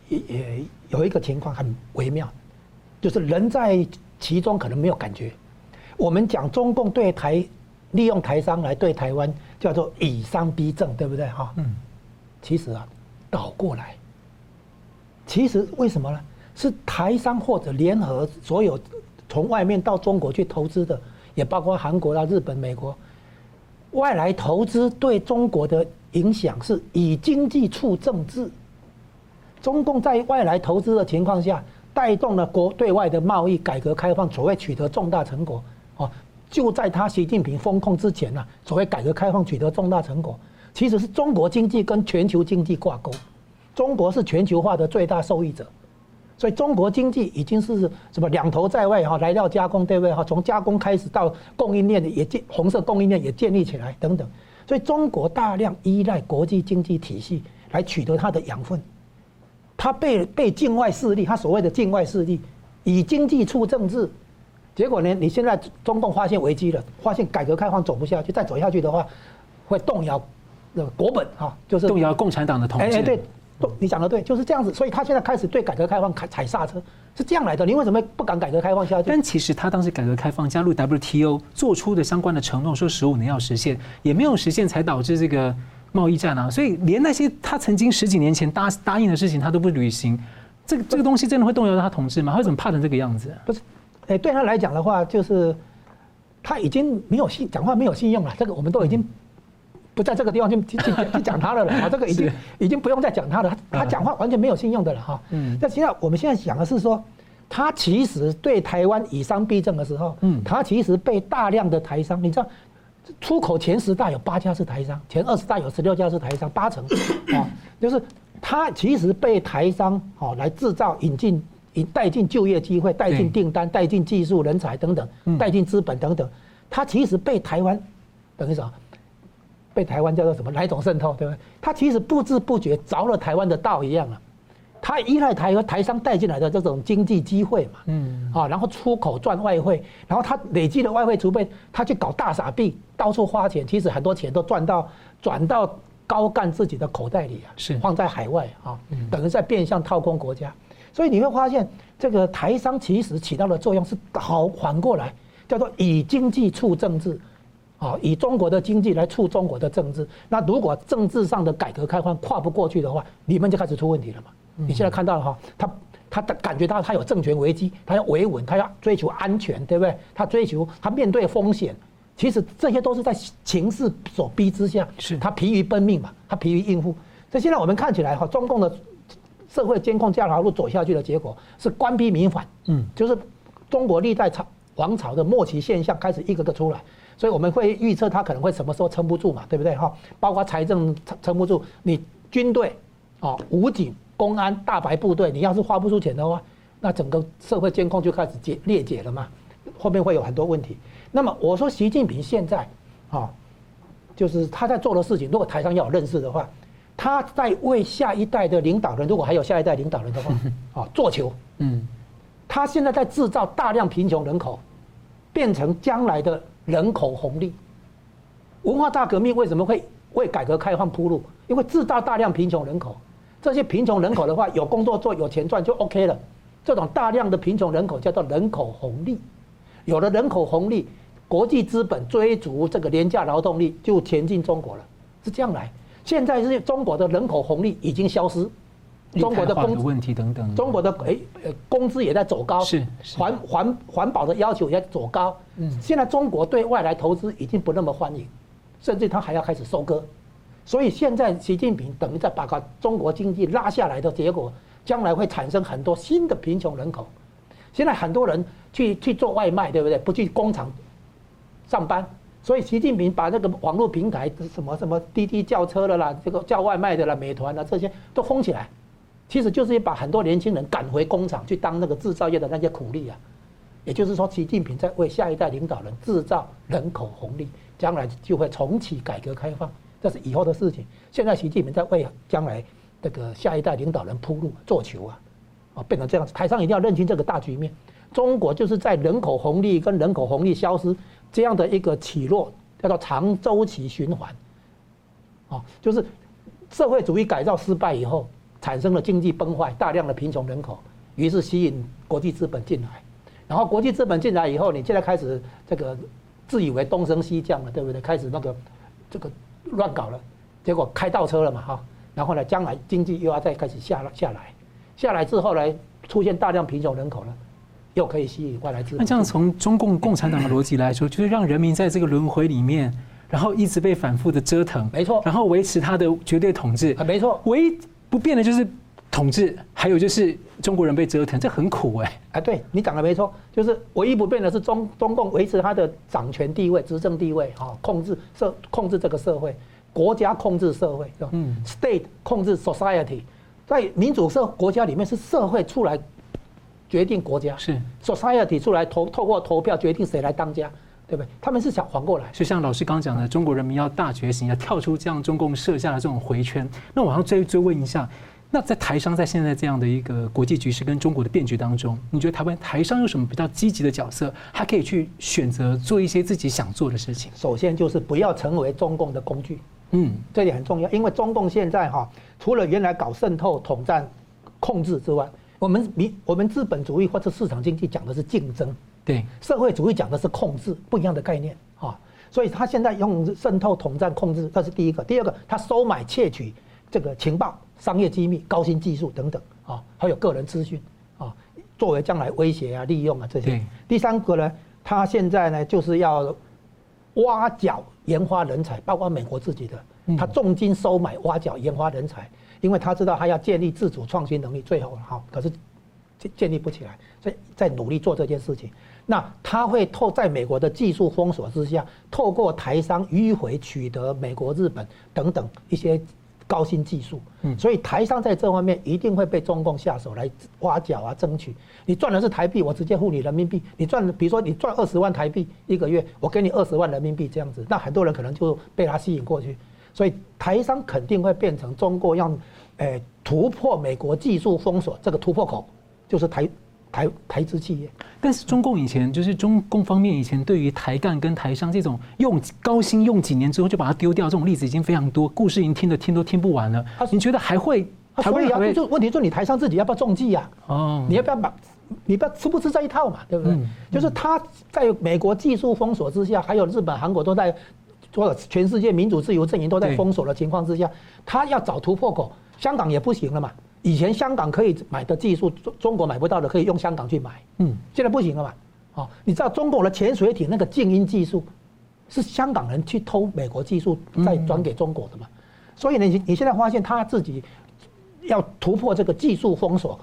也也有一个情况很微妙，就是人在其中可能没有感觉。我们讲中共对台利用台商来对台湾叫做以商逼政，对不对哈？嗯，其实啊倒过来，其实为什么呢？是台商或者联合所有从外面到中国去投资的，也包括韩国啦、日本、美国，外来投资对中国的影响是以经济促政治。中共在外来投资的情况下，带动了国对外的贸易改革开放，所谓取得重大成果。哦，就在他习近平封控之前呢，所谓改革开放取得重大成果，其实是中国经济跟全球经济挂钩，中国是全球化的最大受益者。所以中国经济已经是什么两头在外哈，来料加工对不对哈？从加工开始到供应链也建红色供应链也建立起来等等，所以中国大量依赖国际经济体系来取得它的养分，它被被境外势力，它所谓的境外势力以经济促政治，结果呢？你现在中共发现危机了，发现改革开放走不下去，再走下去的话，会动摇那个国本哈，就是动摇共产党的统治。哎对。你讲的对，就是这样子，所以他现在开始对改革开放踩踩刹车，是这样来的。你为什么不敢改革开放下去？但其实他当时改革开放加入 WTO 做出的相关的承诺，说十五年要实现，也没有实现，才导致这个贸易战啊。所以连那些他曾经十几年前答答应的事情，他都不履行，这个这个东西真的会动摇他统治吗？他为什么怕成这个样子？不是，哎，对他来讲的话，就是他已经没有信讲话没有信用了。这个我们都已经。不在这个地方去去去讲他了了啊，这个已经已经不用再讲他了，他他讲话完全没有信用的了哈。嗯。那现在我们现在讲的是说，他其实对台湾以商逼政的时候，嗯，他其实被大量的台商，你知道，出口前十大有八家是台商，前二十大有十六家是台商，八成啊，就是他其实被台商哦来制造、引进、引带进就业机会、带进订单、带进技术人才等等、带进资本等等，他其实被台湾等于什么？被台湾叫做什么？哪一种渗透，对不对？他其实不知不觉着了台湾的道一样啊。他依赖台湾台商带进来的这种经济机会嘛，嗯，啊，然后出口赚外汇，然后他累积的外汇储备，他去搞大傻币，到处花钱，其实很多钱都赚到转到高干自己的口袋里啊，是放在海外啊，等于在变相掏空国家。所以你会发现，这个台商其实起到的作用是好反过来，叫做以经济促政治。啊，以中国的经济来促中国的政治，那如果政治上的改革开放跨不过去的话，你们就开始出问题了嘛。你现在看到了哈，他他感觉到他有政权危机，他要维稳，他要追求安全，对不对？他追求他面对风险，其实这些都是在情势所逼之下，是他疲于奔命嘛，他疲于应付。所以现在我们看起来哈，中共的社会监控这条路走下去的结果是官逼民反，嗯，就是中国历代朝王朝的末期现象开始一个个出来。所以我们会预测它可能会什么时候撑不住嘛，对不对哈？包括财政撑撑不住，你军队啊、武警、公安、大白部队，你要是花不出钱的话，那整个社会监控就开始解裂解了嘛，后面会有很多问题。那么我说习近平现在啊，就是他在做的事情，如果台上要有认识的话，他在为下一代的领导人，如果还有下一代领导人的话 啊，做球。嗯，他现在在制造大量贫穷人口，变成将来的。人口红利，文化大革命为什么会为改革开放铺路？因为制造大量贫穷人口，这些贫穷人口的话，有工作做，有钱赚就 OK 了。这种大量的贫穷人口叫做人口红利，有了人口红利，国际资本追逐这个廉价劳动力就前进中国了，是这样来。现在是中国的人口红利已经消失。中国的工资问题等等，中国的工资也在走高，是环环环保的要求也在走高。嗯，现在中国对外来投资已经不那么欢迎，甚至他还要开始收割。所以现在习近平等于在把个中国经济拉下来的结果，将来会产生很多新的贫穷人口。现在很多人去去做外卖，对不对？不去工厂上班，所以习近平把那个网络平台什么什么滴滴叫车的啦，这个叫外卖的啦，美团啊这些都封起来。其实就是把很多年轻人赶回工厂去当那个制造业的那些苦力啊，也就是说，习近平在为下一代领导人制造人口红利，将来就会重启改革开放，这是以后的事情。现在习近平在为将来这个下一代领导人铺路做球啊，啊，变成这样子。台上一定要认清这个大局面，中国就是在人口红利跟人口红利消失这样的一个起落，叫做长周期循环。啊，就是社会主义改造失败以后，产生了经济崩坏，大量的贫穷人口，于是吸引国际资本进来，然后国际资本进来以后，你现在开始这个自以为东升西降了，对不对？开始那个这个乱搞了，结果开倒车了嘛，哈。然后呢，将来经济又要再开始下下来，下来之后呢，出现大量贫穷人口了，又可以吸引外来资本。那这样从中共共产党的逻辑来说，就是让人民在这个轮回里面，然后一直被反复的折腾，没错，然后维持他的绝对统治，啊，没错，唯一不变的就是统治，还有就是中国人被折腾，这很苦哎。啊，对你讲的没错，就是唯一不变的是中中共维持他的掌权地位、执政地位，哈，控制社控制这个社会。国家控制社会，是吧？嗯，state 控制 society，在民主社国家里面是社会出来决定国家，是 society 出来投透过投票决定谁来当家，对不对？他们是想反过来。就像老师刚讲的，中国人民要大觉醒，要跳出这样中共设下的这种回圈。那我要追追问一下，那在台商在现在这样的一个国际局势跟中国的变局当中，你觉得台湾台商有什么比较积极的角色，还可以去选择做一些自己想做的事情？首先就是不要成为中共的工具。嗯，这点很重要，因为中共现在哈，除了原来搞渗透、统战、控制之外，我们民我们资本主义或者市场经济讲的是竞争，对，社会主义讲的是控制，不一样的概念啊。所以他现在用渗透、统战、控制，这是第一个。第二个，他收买、窃取这个情报、商业机密、高新技术等等啊，还有个人资讯啊，作为将来威胁啊、利用啊这些。第三个呢，他现在呢就是要。挖角研发人才，包括美国自己的，他重金收买挖角研发人才，因为他知道他要建立自主创新能力，最后哈，可是建建立不起来，所以在努力做这件事情。那他会透在美国的技术封锁之下，透过台商迂回取得美国、日本等等一些。高新技术，嗯，所以台商在这方面一定会被中共下手来挖角啊，争取。你赚的是台币，我直接付你人民币。你赚，比如说你赚二十万台币一个月，我给你二十万人民币这样子，那很多人可能就被他吸引过去。所以台商肯定会变成中国要，诶突破美国技术封锁这个突破口，就是台。台台资企业，但是中共以前就是中共方面以前对于台干跟台商这种用高薪用几年之后就把它丢掉这种例子已经非常多，故事已经听的听都听不完了。你觉得还会？所以啊，就问题就你台商自己要不要中计呀？哦，你要不要把？你不要吃不吃这一套嘛？对不对？就是他在美国技术封锁之下，还有日本、韩国都在，或者全世界民主自由阵营都在封锁的情况之下，他要找突破口，香港也不行了嘛。以前香港可以买的技术，中中国买不到的可以用香港去买，嗯，现在不行了嘛？哦，你知道中国的潜水艇那个静音技术，是香港人去偷美国技术再转给中国的嘛？所以呢，你你现在发现他自己要突破这个技术封锁，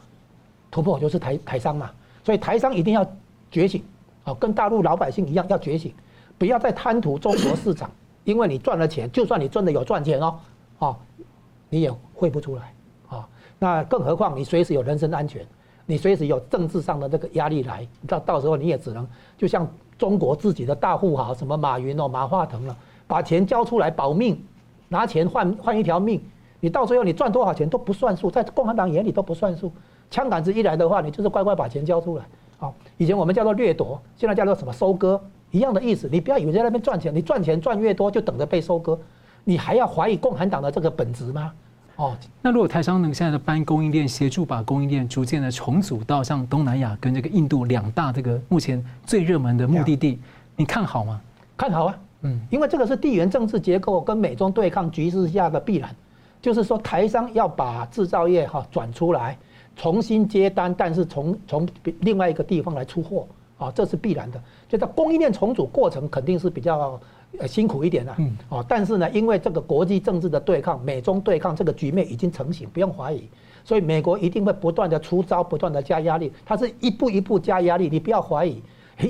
突破就是台台商嘛，所以台商一定要觉醒，哦，跟大陆老百姓一样要觉醒，不要再贪图中国市场，因为你赚了钱，就算你真的有赚钱哦，哦，你也汇不出来啊。那更何况你随时有人身安全，你随时有政治上的这个压力来，到到时候你也只能就像中国自己的大富豪什么马云哦、马化腾了，把钱交出来保命，拿钱换换一条命，你到最后你赚多少钱都不算数，在共产党眼里都不算数。枪杆子一来的话，你就是乖乖把钱交出来。好，以前我们叫做掠夺，现在叫做什么收割，一样的意思。你不要以为在那边赚钱，你赚钱赚越多就等着被收割，你还要怀疑共产党的这个本质吗？哦，那如果台商能现在的搬供应链，协助把供应链逐渐的重组到像东南亚跟这个印度两大这个目前最热门的目的地，你看好吗？看好啊，嗯，因为这个是地缘政治结构跟美中对抗局势下的必然，就是说台商要把制造业哈转出来，重新接单，但是从从另外一个地方来出货啊，这是必然的，就在供应链重组过程肯定是比较。呃，辛苦一点的，嗯，哦，但是呢，因为这个国际政治的对抗，美中对抗这个局面已经成型，不用怀疑，所以美国一定会不断的出招，不断的加压力，它是一步一步加压力，你不要怀疑。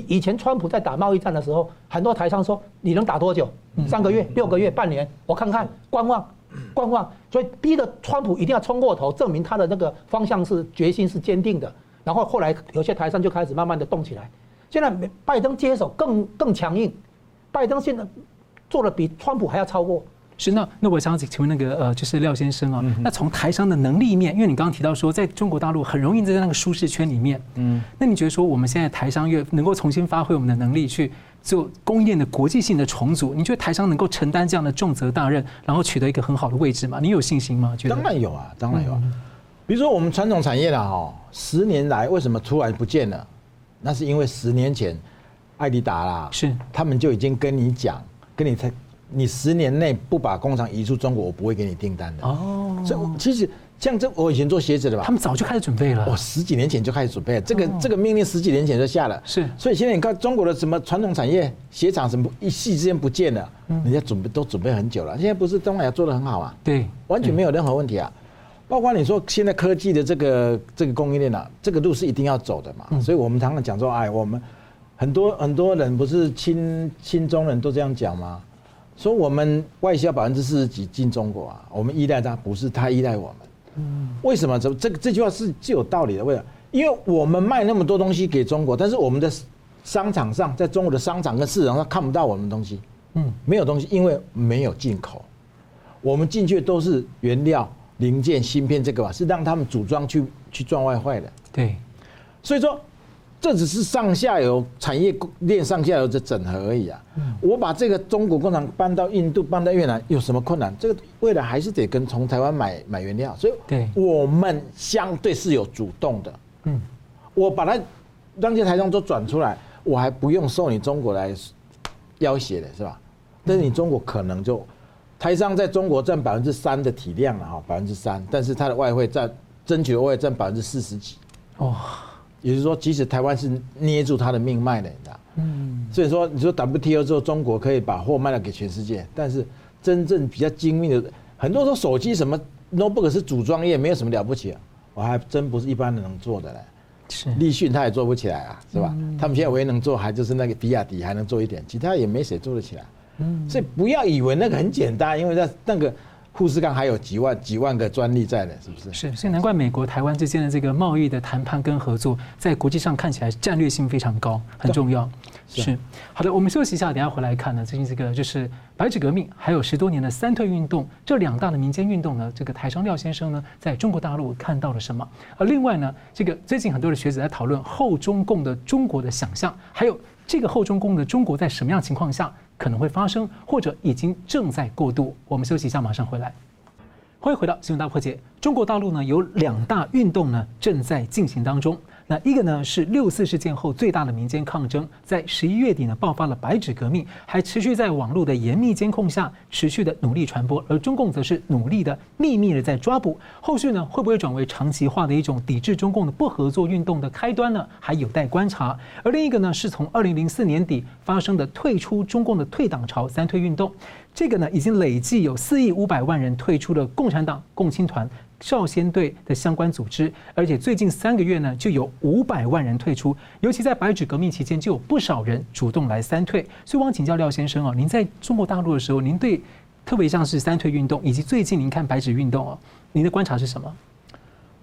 以前川普在打贸易战的时候，很多台商说，你能打多久？三个月、六个月、半年？我看看，观望，观望，所以逼得川普一定要冲过头，证明他的那个方向是决心是坚定的。然后后来有些台商就开始慢慢的动起来，现在拜登接手更更强硬。拜登现在做的比川普还要超过，是那那我想请问那个呃，就是廖先生啊，那从台商的能力面，因为你刚刚提到说，在中国大陆很容易在那个舒适圈里面，嗯，那你觉得说我们现在台商越能够重新发挥我们的能力去做供应链的国际性的重组，你觉得台商能够承担这样的重责大任，然后取得一个很好的位置吗？你有信心吗？觉得当然有啊，当然有啊。比如说我们传统产业啦，哈，十年来为什么突然不见了？那是因为十年前艾迪达啦，是他们就已经跟你讲，跟你才。你十年内不把工厂移出中国，我不会给你订单的。哦，所以其实像这，我以前做鞋子的吧，他们早就开始准备了。我十几年前就开始准备了，这个这个命令十几年前就下了。是，所以现在你看中国的什么传统产业，鞋厂什么一夕之间不见了，人家准备都准备很久了。现在不是东南亚做的很好啊？对，完全没有任何问题啊。包括你说现在科技的这个这个供应链啊，这个路是一定要走的嘛。所以我们常常讲说，哎，我们很多很多人不是亲亲中人都这样讲吗？说我们外销百分之四十几进中国啊，我们依赖他，不是他依赖我们。嗯，为什么？这这句话是具有道理的。为什么？因为我们卖那么多东西给中国，但是我们的商场上，在中国的商场跟市场上看不到我们的东西。嗯，没有东西，因为没有进口，我们进去都是原料、零件、芯片，这个吧，是让他们组装去去赚外快的。对，所以说。这只是上下游产业链上下游的整合而已啊！我把这个中国工厂搬到印度、搬到越南有什么困难？这个未来还是得跟从台湾买买原料，所以我们相对是有主动的。嗯，我把它让这些台商都转出来，我还不用受你中国来要挟的是吧？但是你中国可能就台商在中国占百分之三的体量了哈，百分之三，但是它的外汇占争取的外汇占百分之四十几。哦。也就是说，即使台湾是捏住它的命脉的，你知道？嗯。所以说，你说 WTO 之后，中国可以把货卖了给全世界，但是真正比较精密的，很多说手机什么 notebook 是组装业，没有什么了不起啊，我还真不是一般人能做的嘞。是。立讯他也做不起来啊，是吧？他们现在唯一能做，还就是那个比亚迪还能做一点，其他也没谁做得起来。嗯。所以不要以为那个很简单，因为在那个。富士康还有几万几万个专利在呢，是不是？是，所以难怪美国台湾之间的这个贸易的谈判跟合作，在国际上看起来战略性非常高，很重要。是，好的，我们休息一下，等下回来看呢。最近这个就是白纸革命，还有十多年的三退运动，这两大的民间运动呢，这个台商廖先生呢，在中国大陆看到了什么？而另外呢，这个最近很多的学者在讨论后中共的中国的想象，还有这个后中共的中国在什么样情况下？可能会发生，或者已经正在过渡。我们休息一下，马上回来。欢迎回到新闻大破解。中国大陆呢，有两大运动呢，正在进行当中。那一个呢是六四事件后最大的民间抗争，在十一月底呢爆发了白纸革命，还持续在网络的严密监控下持续的努力传播，而中共则是努力的秘密的在抓捕。后续呢会不会转为长期化的一种抵制中共的不合作运动的开端呢？还有待观察。而另一个呢是从二零零四年底发生的退出中共的退党潮三退运动，这个呢已经累计有四亿五百万人退出了共产党、共青团。少先队的相关组织，而且最近三个月呢，就有五百万人退出。尤其在白纸革命期间，就有不少人主动来三退。所以，我想请教廖先生哦，您在中国大陆的时候，您对特别像是三退运动，以及最近您看白纸运动哦，您的观察是什么？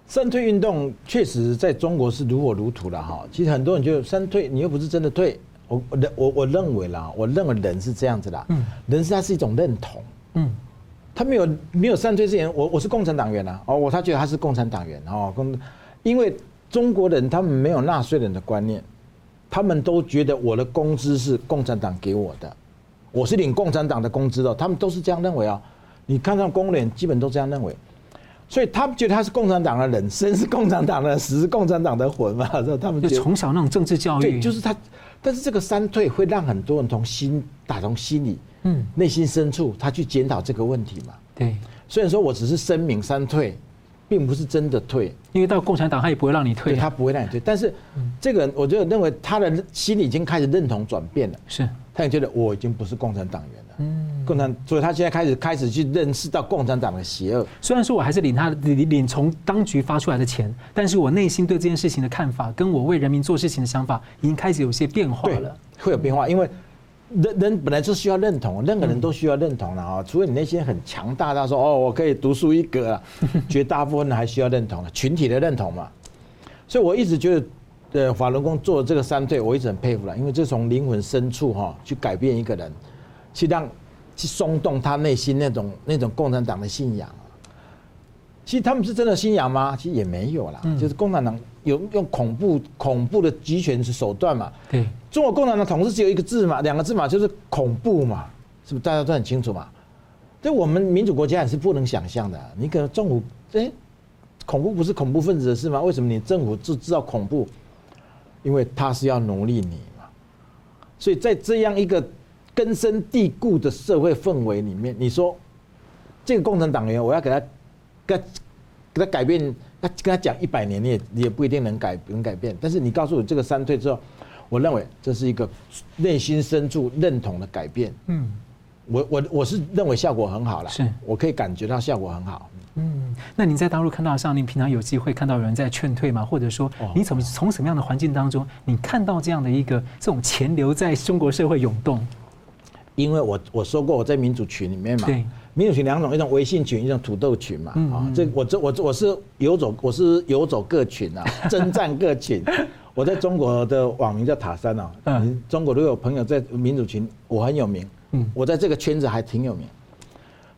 三退运动确实在中国是如火如荼的哈。其实很多人就三退，你又不是真的退。我我我我认为啦，我认为人是这样子的，嗯，人是它是一种认同，嗯。他没有没有三退之前，我我是共产党员啊，哦，我他觉得他是共产党员哦，共，因为中国人他们没有纳税人的观念，他们都觉得我的工资是共产党给我的，我是领共产党的工资的，他们都是这样认为啊。你看上工人基本都这样认为，所以他们觉得他是共产党的人，生是共产党的，死是共产党的魂嘛，他们就从小那种政治教育，对，就是他，但是这个三退会让很多人从心打从心里。嗯，内心深处他去检讨这个问题嘛？对，虽然说我只是声明三退，并不是真的退，因为到共产党他也不会让你退，他不会让你退。但是这个人，我就认为他的心里已经开始认同转变了，是，他也觉得我已经不是共产党员了。嗯，共产，所以他现在开始开始去认识到共产党的邪恶。虽然说我还是领他领领从当局发出来的钱，但是我内心对这件事情的看法，跟我为人民做事情的想法，已经开始有些变化了，会有变化，因为。人人本来就需要认同，任何人都需要认同的啊，除非你内心很强大，他说哦，我可以独树一格啊，绝大部分人还需要认同，群体的认同嘛。所以我一直觉得，呃，法轮功做的这个三退，我一直很佩服了，因为这从灵魂深处哈去改变一个人，去让去松动他内心那种那种共产党的信仰。其实他们是真的信仰吗？其实也没有啦，嗯、就是共产党有用恐怖恐怖的集权手段嘛。对，中国共产党统治只有一个字嘛，两个字嘛，就是恐怖嘛，是不是大家都很清楚嘛？对我们民主国家也是不能想象的。你可能政府哎，恐怖不是恐怖分子的事吗？为什么你政府就知道恐怖？因为他是要奴隶你嘛。所以在这样一个根深蒂固的社会氛围里面，你说这个共产党员，我要给他。给他给他改变，他跟他讲一百年，你也你也不一定能改能改变。但是你告诉我这个三退之后，我认为这是一个内心深处认同的改变。嗯，我我我是认为效果很好了，是我可以感觉到效果很好。嗯，那您在大陆看到，像您平常有机会看到有人在劝退吗？或者说，你怎么从什么样的环境当中，你看到这样的一个这种钱流在中国社会涌动？因为我我说过我在民主群里面嘛。民主群两种，一种微信群，一种土豆群嘛。啊，这我这我我是游走，我是游走各群啊，征战各群。我在中国的网名叫塔山啊。嗯。中国都有朋友在民主群，我很有名。嗯。我在这个圈子还挺有名。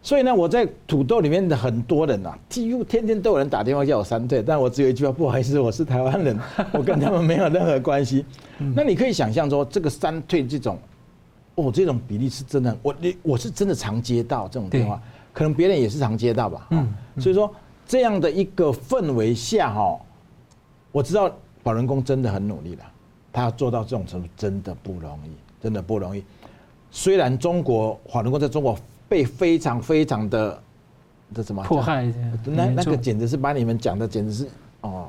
所以呢，我在土豆里面的很多人啊，几乎天天都有人打电话叫我三退，但我只有一句话，不好意思，我是台湾人，我跟他们没有任何关系。那你可以想象说，这个三退这种。哦，这种比例是真的，我你我是真的常接到这种电话，可能别人也是常接到吧。嗯，所以说这样的一个氛围下哈，我知道法轮功真的很努力了，他要做到这种程度真的不容易，真的不容易。虽然中国法轮功在中国被非常非常的这什么迫害，那那个简直是把你们讲的简直是哦，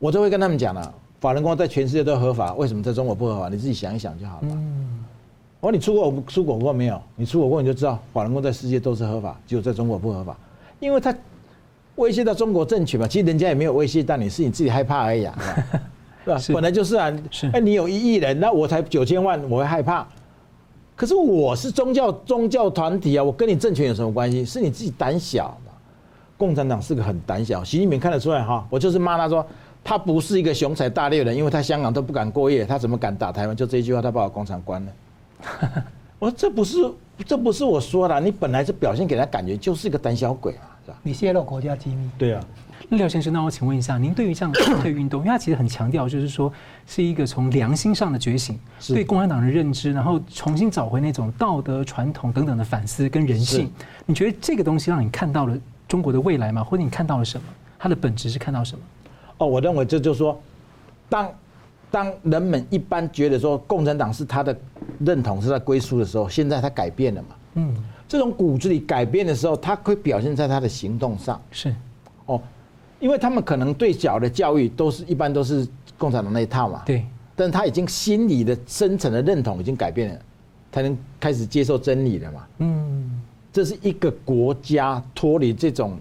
我都会跟他们讲了，法轮功在全世界都合法，为什么在中国不合法？你自己想一想就好了。嗯。我说你出国出国过国没有？你出国过国你就知道，法轮功在世界都是合法，只有在中国不合法，因为他威胁到中国政权嘛。其实人家也没有威胁到你，是你自己害怕而已啊，是吧？是本来就是啊。是。哎，你有一亿人，那我才九千万，我会害怕。可是我是宗教宗教团体啊，我跟你政权有什么关系？是你自己胆小嘛。共产党是个很胆小，习近平看得出来哈。我就是骂他说，他不是一个雄才大略的人，因为他香港都不敢过夜，他怎么敢打台湾？就这一句话，他把我工厂关了。我说这不是，这不是我说的，你本来是表现给他感觉就是一个胆小鬼嘛，是吧？你泄露国家机密。对啊。那廖先生，那我请问一下，您对于这样的 三退运动，因为他其实很强调，就是说是一个从良心上的觉醒，对共产党的认知，然后重新找回那种道德传统等等的反思跟人性。你觉得这个东西让你看到了中国的未来吗？或者你看到了什么？它的本质是看到什么？哦，我认为这就是说，当。当人们一般觉得说共产党是他的认同，是他归属的时候，现在他改变了嘛？嗯，这种骨子里改变的时候，他会表现在他的行动上。是，哦，因为他们可能对小的教育都是一般都是共产党那一套嘛。对，但他已经心理的深层的认同已经改变了，才能开始接受真理了嘛。嗯，这是一个国家脱离这种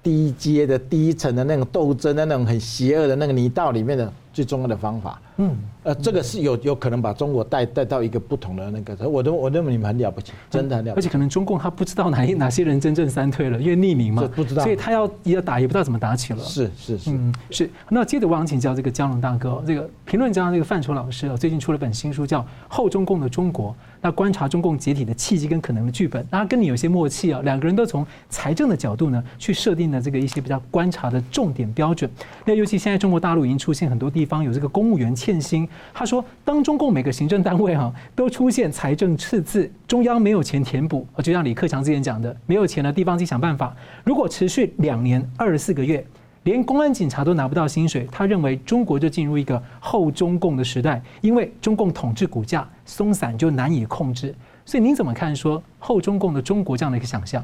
低阶的低层的那种斗争的那种很邪恶的那个泥道里面的。最重要的方法，嗯，呃，这个是有有可能把中国带带到一个不同的那个，我都我认为你们很了不起，真的很了不起。而且可能中共他不知道哪一 哪些人真正三退了，因为匿名嘛，不知道，所以他要要打也不知道怎么打起了。是是是，嗯是。那接着我想请教这个江龙大哥，这个评论家这个范畴老师啊，最近出了本新书叫《后中共的中国》。那观察中共解体的契机跟可能的剧本，那他跟你有些默契啊，两个人都从财政的角度呢，去设定了这个一些比较观察的重点标准。那尤其现在中国大陆已经出现很多地方有这个公务员欠薪，他说，当中共每个行政单位哈都出现财政赤字，中央没有钱填补，就像李克强之前讲的，没有钱了，地方自己想办法。如果持续两年二十四个月。连公安警察都拿不到薪水，他认为中国就进入一个后中共的时代，因为中共统治骨架松散就难以控制。所以您怎么看说后中共的中国这样的一个想象？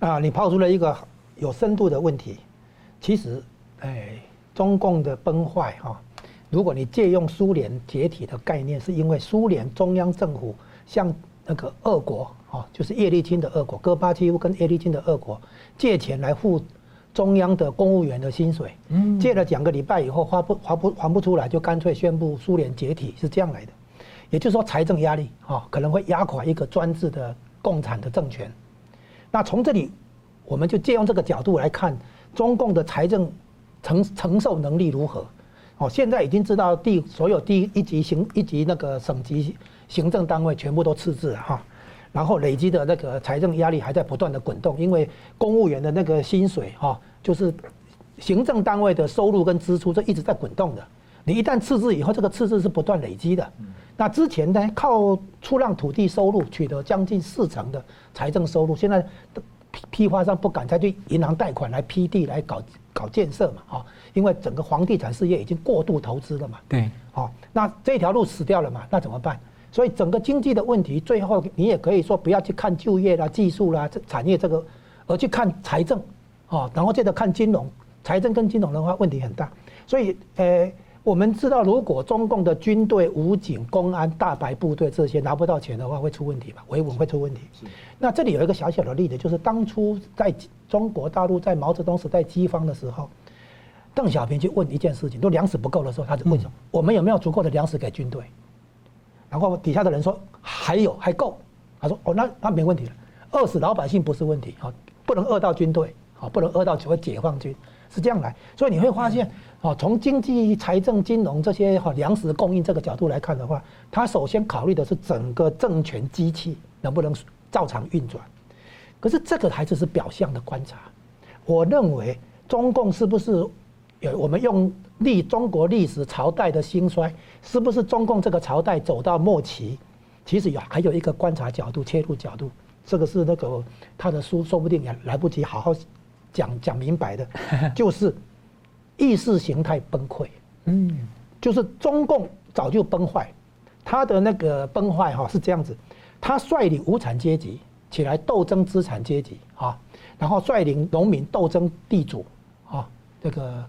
啊，你抛出了一个有深度的问题。其实，哎，中共的崩坏哈，如果你借用苏联解体的概念，是因为苏联中央政府向那个俄国啊，就是叶利钦的俄国，戈巴契夫跟叶利钦的俄国借钱来付。中央的公务员的薪水，借了两个礼拜以后还不还不还不出来，就干脆宣布苏联解体，是这样来的。也就是说，财政压力啊，可能会压垮一个专制的共产的政权。那从这里，我们就借用这个角度来看，中共的财政承承受能力如何？哦，现在已经知道地所有第一级行一级那个省级行政单位全部都赤字了哈。然后累积的那个财政压力还在不断的滚动，因为公务员的那个薪水哈，就是行政单位的收入跟支出这一直在滚动的。你一旦赤字以后，这个赤字是不断累积的。那之前呢，靠出让土地收入取得将近四成的财政收入，现在批批发商不敢再去银行贷款来批地来搞搞建设嘛，哈，因为整个房地产事业已经过度投资了嘛。对，好，那这条路死掉了嘛，那怎么办？所以整个经济的问题，最后你也可以说不要去看就业啦、技术啦、这产业这个，而去看财政，哦，然后接着看金融，财政跟金融的话问题很大，所以呃。我们知道，如果中共的军队、武警、公安、大白部队这些拿不到钱的话，会出问题吧？维稳会出问题。那这里有一个小小的例子，就是当初在中国大陆在毛泽东时代饥荒的时候，邓小平去问一件事情，都粮食不够的时候，他就问说：“我们有没有足够的粮食给军队？”然后底下的人说：“还有，还够。”他说：“哦，那那没问题了，饿死老百姓不是问题啊，不能饿到军队啊，不能饿到只会解放军，是这样来。”所以你会发现。哦，从经济、财政、金融这些哈粮食供应这个角度来看的话，他首先考虑的是整个政权机器能不能照常运转。可是这个还只是表象的观察。我认为中共是不是有我们用历中国历史朝代的兴衰，是不是中共这个朝代走到末期？其实有还有一个观察角度、切入角度，这个是那个他的书说不定也来不及好好讲讲明白的，就是。意识形态崩溃，嗯，就是中共早就崩坏，他的那个崩坏哈是这样子，他率领无产阶级起来斗争资产阶级啊，然后率领农民斗争地主啊，这个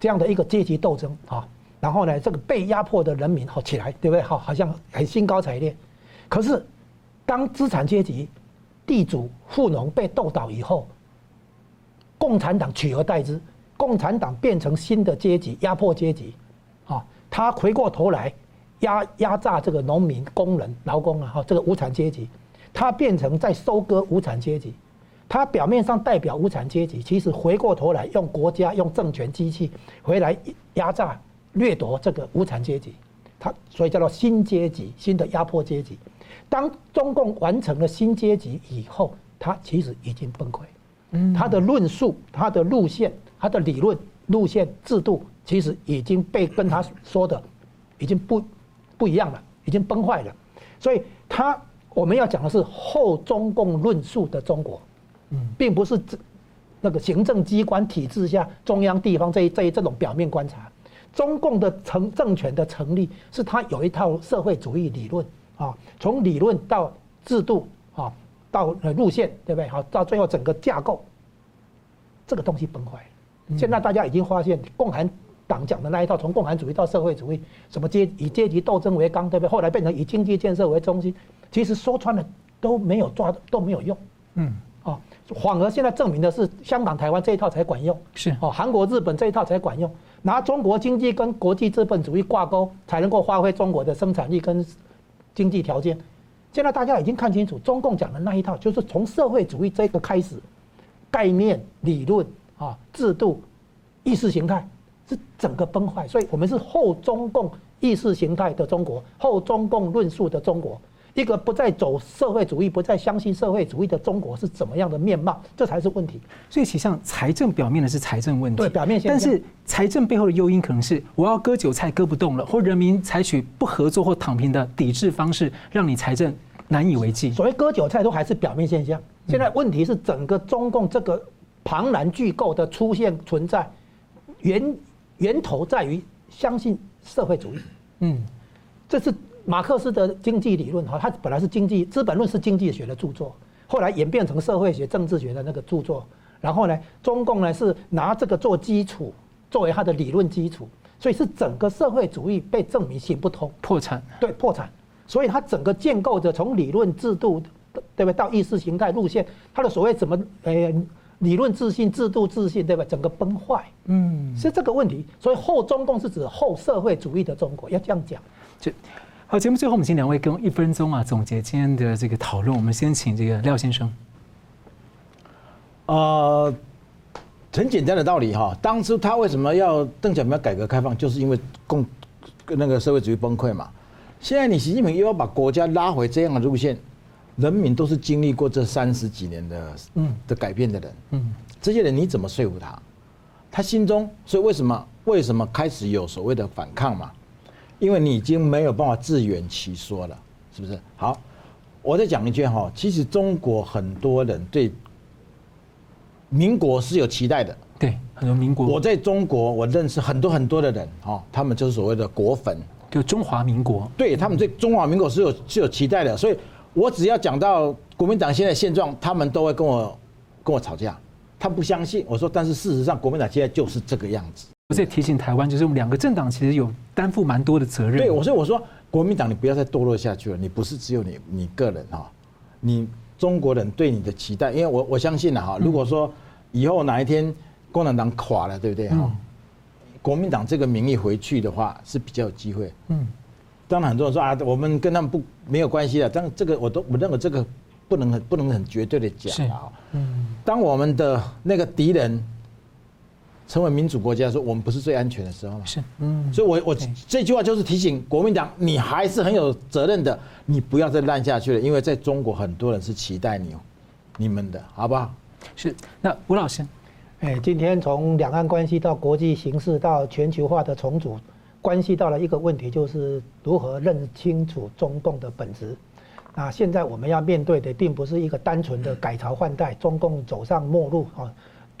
这样的一个阶级斗争啊，然后呢，这个被压迫的人民好起来，对不对？好，好像很兴高采烈。可是当资产阶级、地主、富农被斗倒以后，共产党取而代之。共产党变成新的阶级，压迫阶级，啊，他回过头来压压榨这个农民、工人、劳工啊，哈，这个无产阶级，他变成在收割无产阶级，他表面上代表无产阶级，其实回过头来用国家、用政权机器回来压榨、掠夺这个无产阶级，他所以叫做新阶级、新的压迫阶级。当中共完成了新阶级以后，他其实已经崩溃，他的论述、他的路线。他的理论路线制度其实已经被跟他说的已经不不一样了，已经崩坏了。所以他我们要讲的是后中共论述的中国，嗯，并不是这那个行政机关体制下中央地方这一这一这种表面观察。中共的成政权的成立是他有一套社会主义理论啊，从理论到制度啊，到路线对不对？好，到最后整个架构，这个东西崩坏了。现在大家已经发现，共产党讲的那一套，从共产主义到社会主义，什么阶以阶级斗争为纲，对不对？后来变成以经济建设为中心，其实说穿了都没有抓，都没有用。嗯，哦，反而现在证明的是香港、台湾这一套才管用。是哦，韩国、日本这一套才管用，拿中国经济跟国际资本主义挂钩，才能够发挥中国的生产力跟经济条件。现在大家已经看清楚，中共讲的那一套，就是从社会主义这个开始，概念理论。啊，制度、意识形态是整个崩坏，所以我们是后中共意识形态的中国，后中共论述的中国，一个不再走社会主义、不再相信社会主义的中国是怎么样的面貌？这才是问题。所以，其实上财政表面的是财政问题，对表面现象，但是财政背后的诱因可能是我要割韭菜割不动了，或人民采取不合作或躺平的抵制方式，让你财政难以为继。所谓割韭菜都还是表面现象，现在问题是整个中共这个。庞然巨构的出现存在，源源头在于相信社会主义。嗯，这是马克思的经济理论哈，他本来是经济《资本论》是经济学的著作，后来演变成社会学、政治学的那个著作。然后呢，中共呢是拿这个做基础，作为它的理论基础，所以是整个社会主义被证明行不通，破产。对，破产。所以它整个建构着从理论制度，对不对？到意识形态路线，它的所谓怎么呃。理论自信、制度自信，对吧？整个崩坏，嗯，是这个问题。所以后中共是指后社会主义的中国，要这样讲。就好，节目最后我们请两位跟我一分钟啊总结今天的这个讨论。我们先请这个廖先生。呃，很简单的道理哈，当初他为什么要邓小平要改革开放，就是因为共那个社会主义崩溃嘛。现在你习近平又要把国家拉回这样的路线，人民都是经历过这三十几年的嗯的改变的人，嗯，这些人你怎么说服他？他心中，所以为什么为什么开始有所谓的反抗嘛？因为你已经没有办法自圆其说了，是不是？好，我再讲一句哈，其实中国很多人对民国是有期待的，对，很多民国。我在中国，我认识很多很多的人，哈，他们就是所谓的国粉，就中华民国，对他们对中华民国是有是有期待的，所以我只要讲到国民党现在现状，他们都会跟我跟我吵架。他不相信我说，但是事实上，国民党现在就是这个样子。我在提醒台湾，就是我们两个政党其实有担负蛮多的责任。对，我所以我说，国民党你不要再堕落下去了。你不是只有你你个人哈，你中国人对你的期待，因为我我相信了哈，如果说以后哪一天共产党垮了，对不对哈？国民党这个名义回去的话是比较有机会。嗯，当然很多人说啊，我们跟他们不没有关系的，但这个我都我认为这个。不能很不能很绝对的讲啊，嗯，当我们的那个敌人成为民主国家的时候，我们不是最安全的时候吗？是，嗯，所以我我这句话就是提醒国民党，你还是很有责任的，你不要再烂下去了，因为在中国很多人是期待你，你们的好不好？是，那吴老师，哎，今天从两岸关系到国际形势到全球化的重组，关系到了一个问题，就是如何认清楚中共的本质。那现在我们要面对的，并不是一个单纯的改朝换代、中共走上末路啊、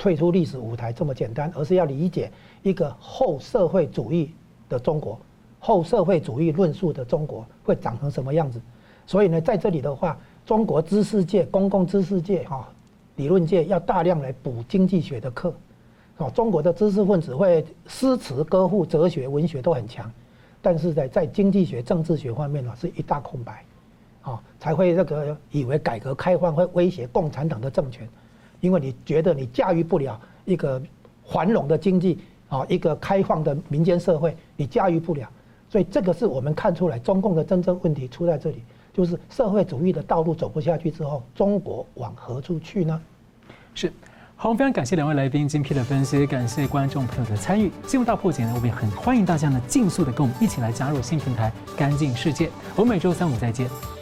退出历史舞台这么简单，而是要理解一个后社会主义的中国、后社会主义论述的中国会长成什么样子。所以呢，在这里的话，中国知识界、公共知识界、哈理论界要大量来补经济学的课。哦，中国的知识分子会诗词歌赋、哲学、文学都很强，但是在在经济学、政治学方面呢，是一大空白。啊，才会那个以为改革开放会威胁共产党的政权，因为你觉得你驾驭不了一个繁荣的经济啊，一个开放的民间社会，你驾驭不了，所以这个是我们看出来中共的真正问题出在这里，就是社会主义的道路走不下去之后，中国往何处去呢？是。好，非常感谢两位来宾精辟的分析，感谢观众朋友的参与。新闻大破解呢，我们也很欢迎大家呢，尽速的跟我们一起来加入新平台“干净世界”。我们每周三五再见。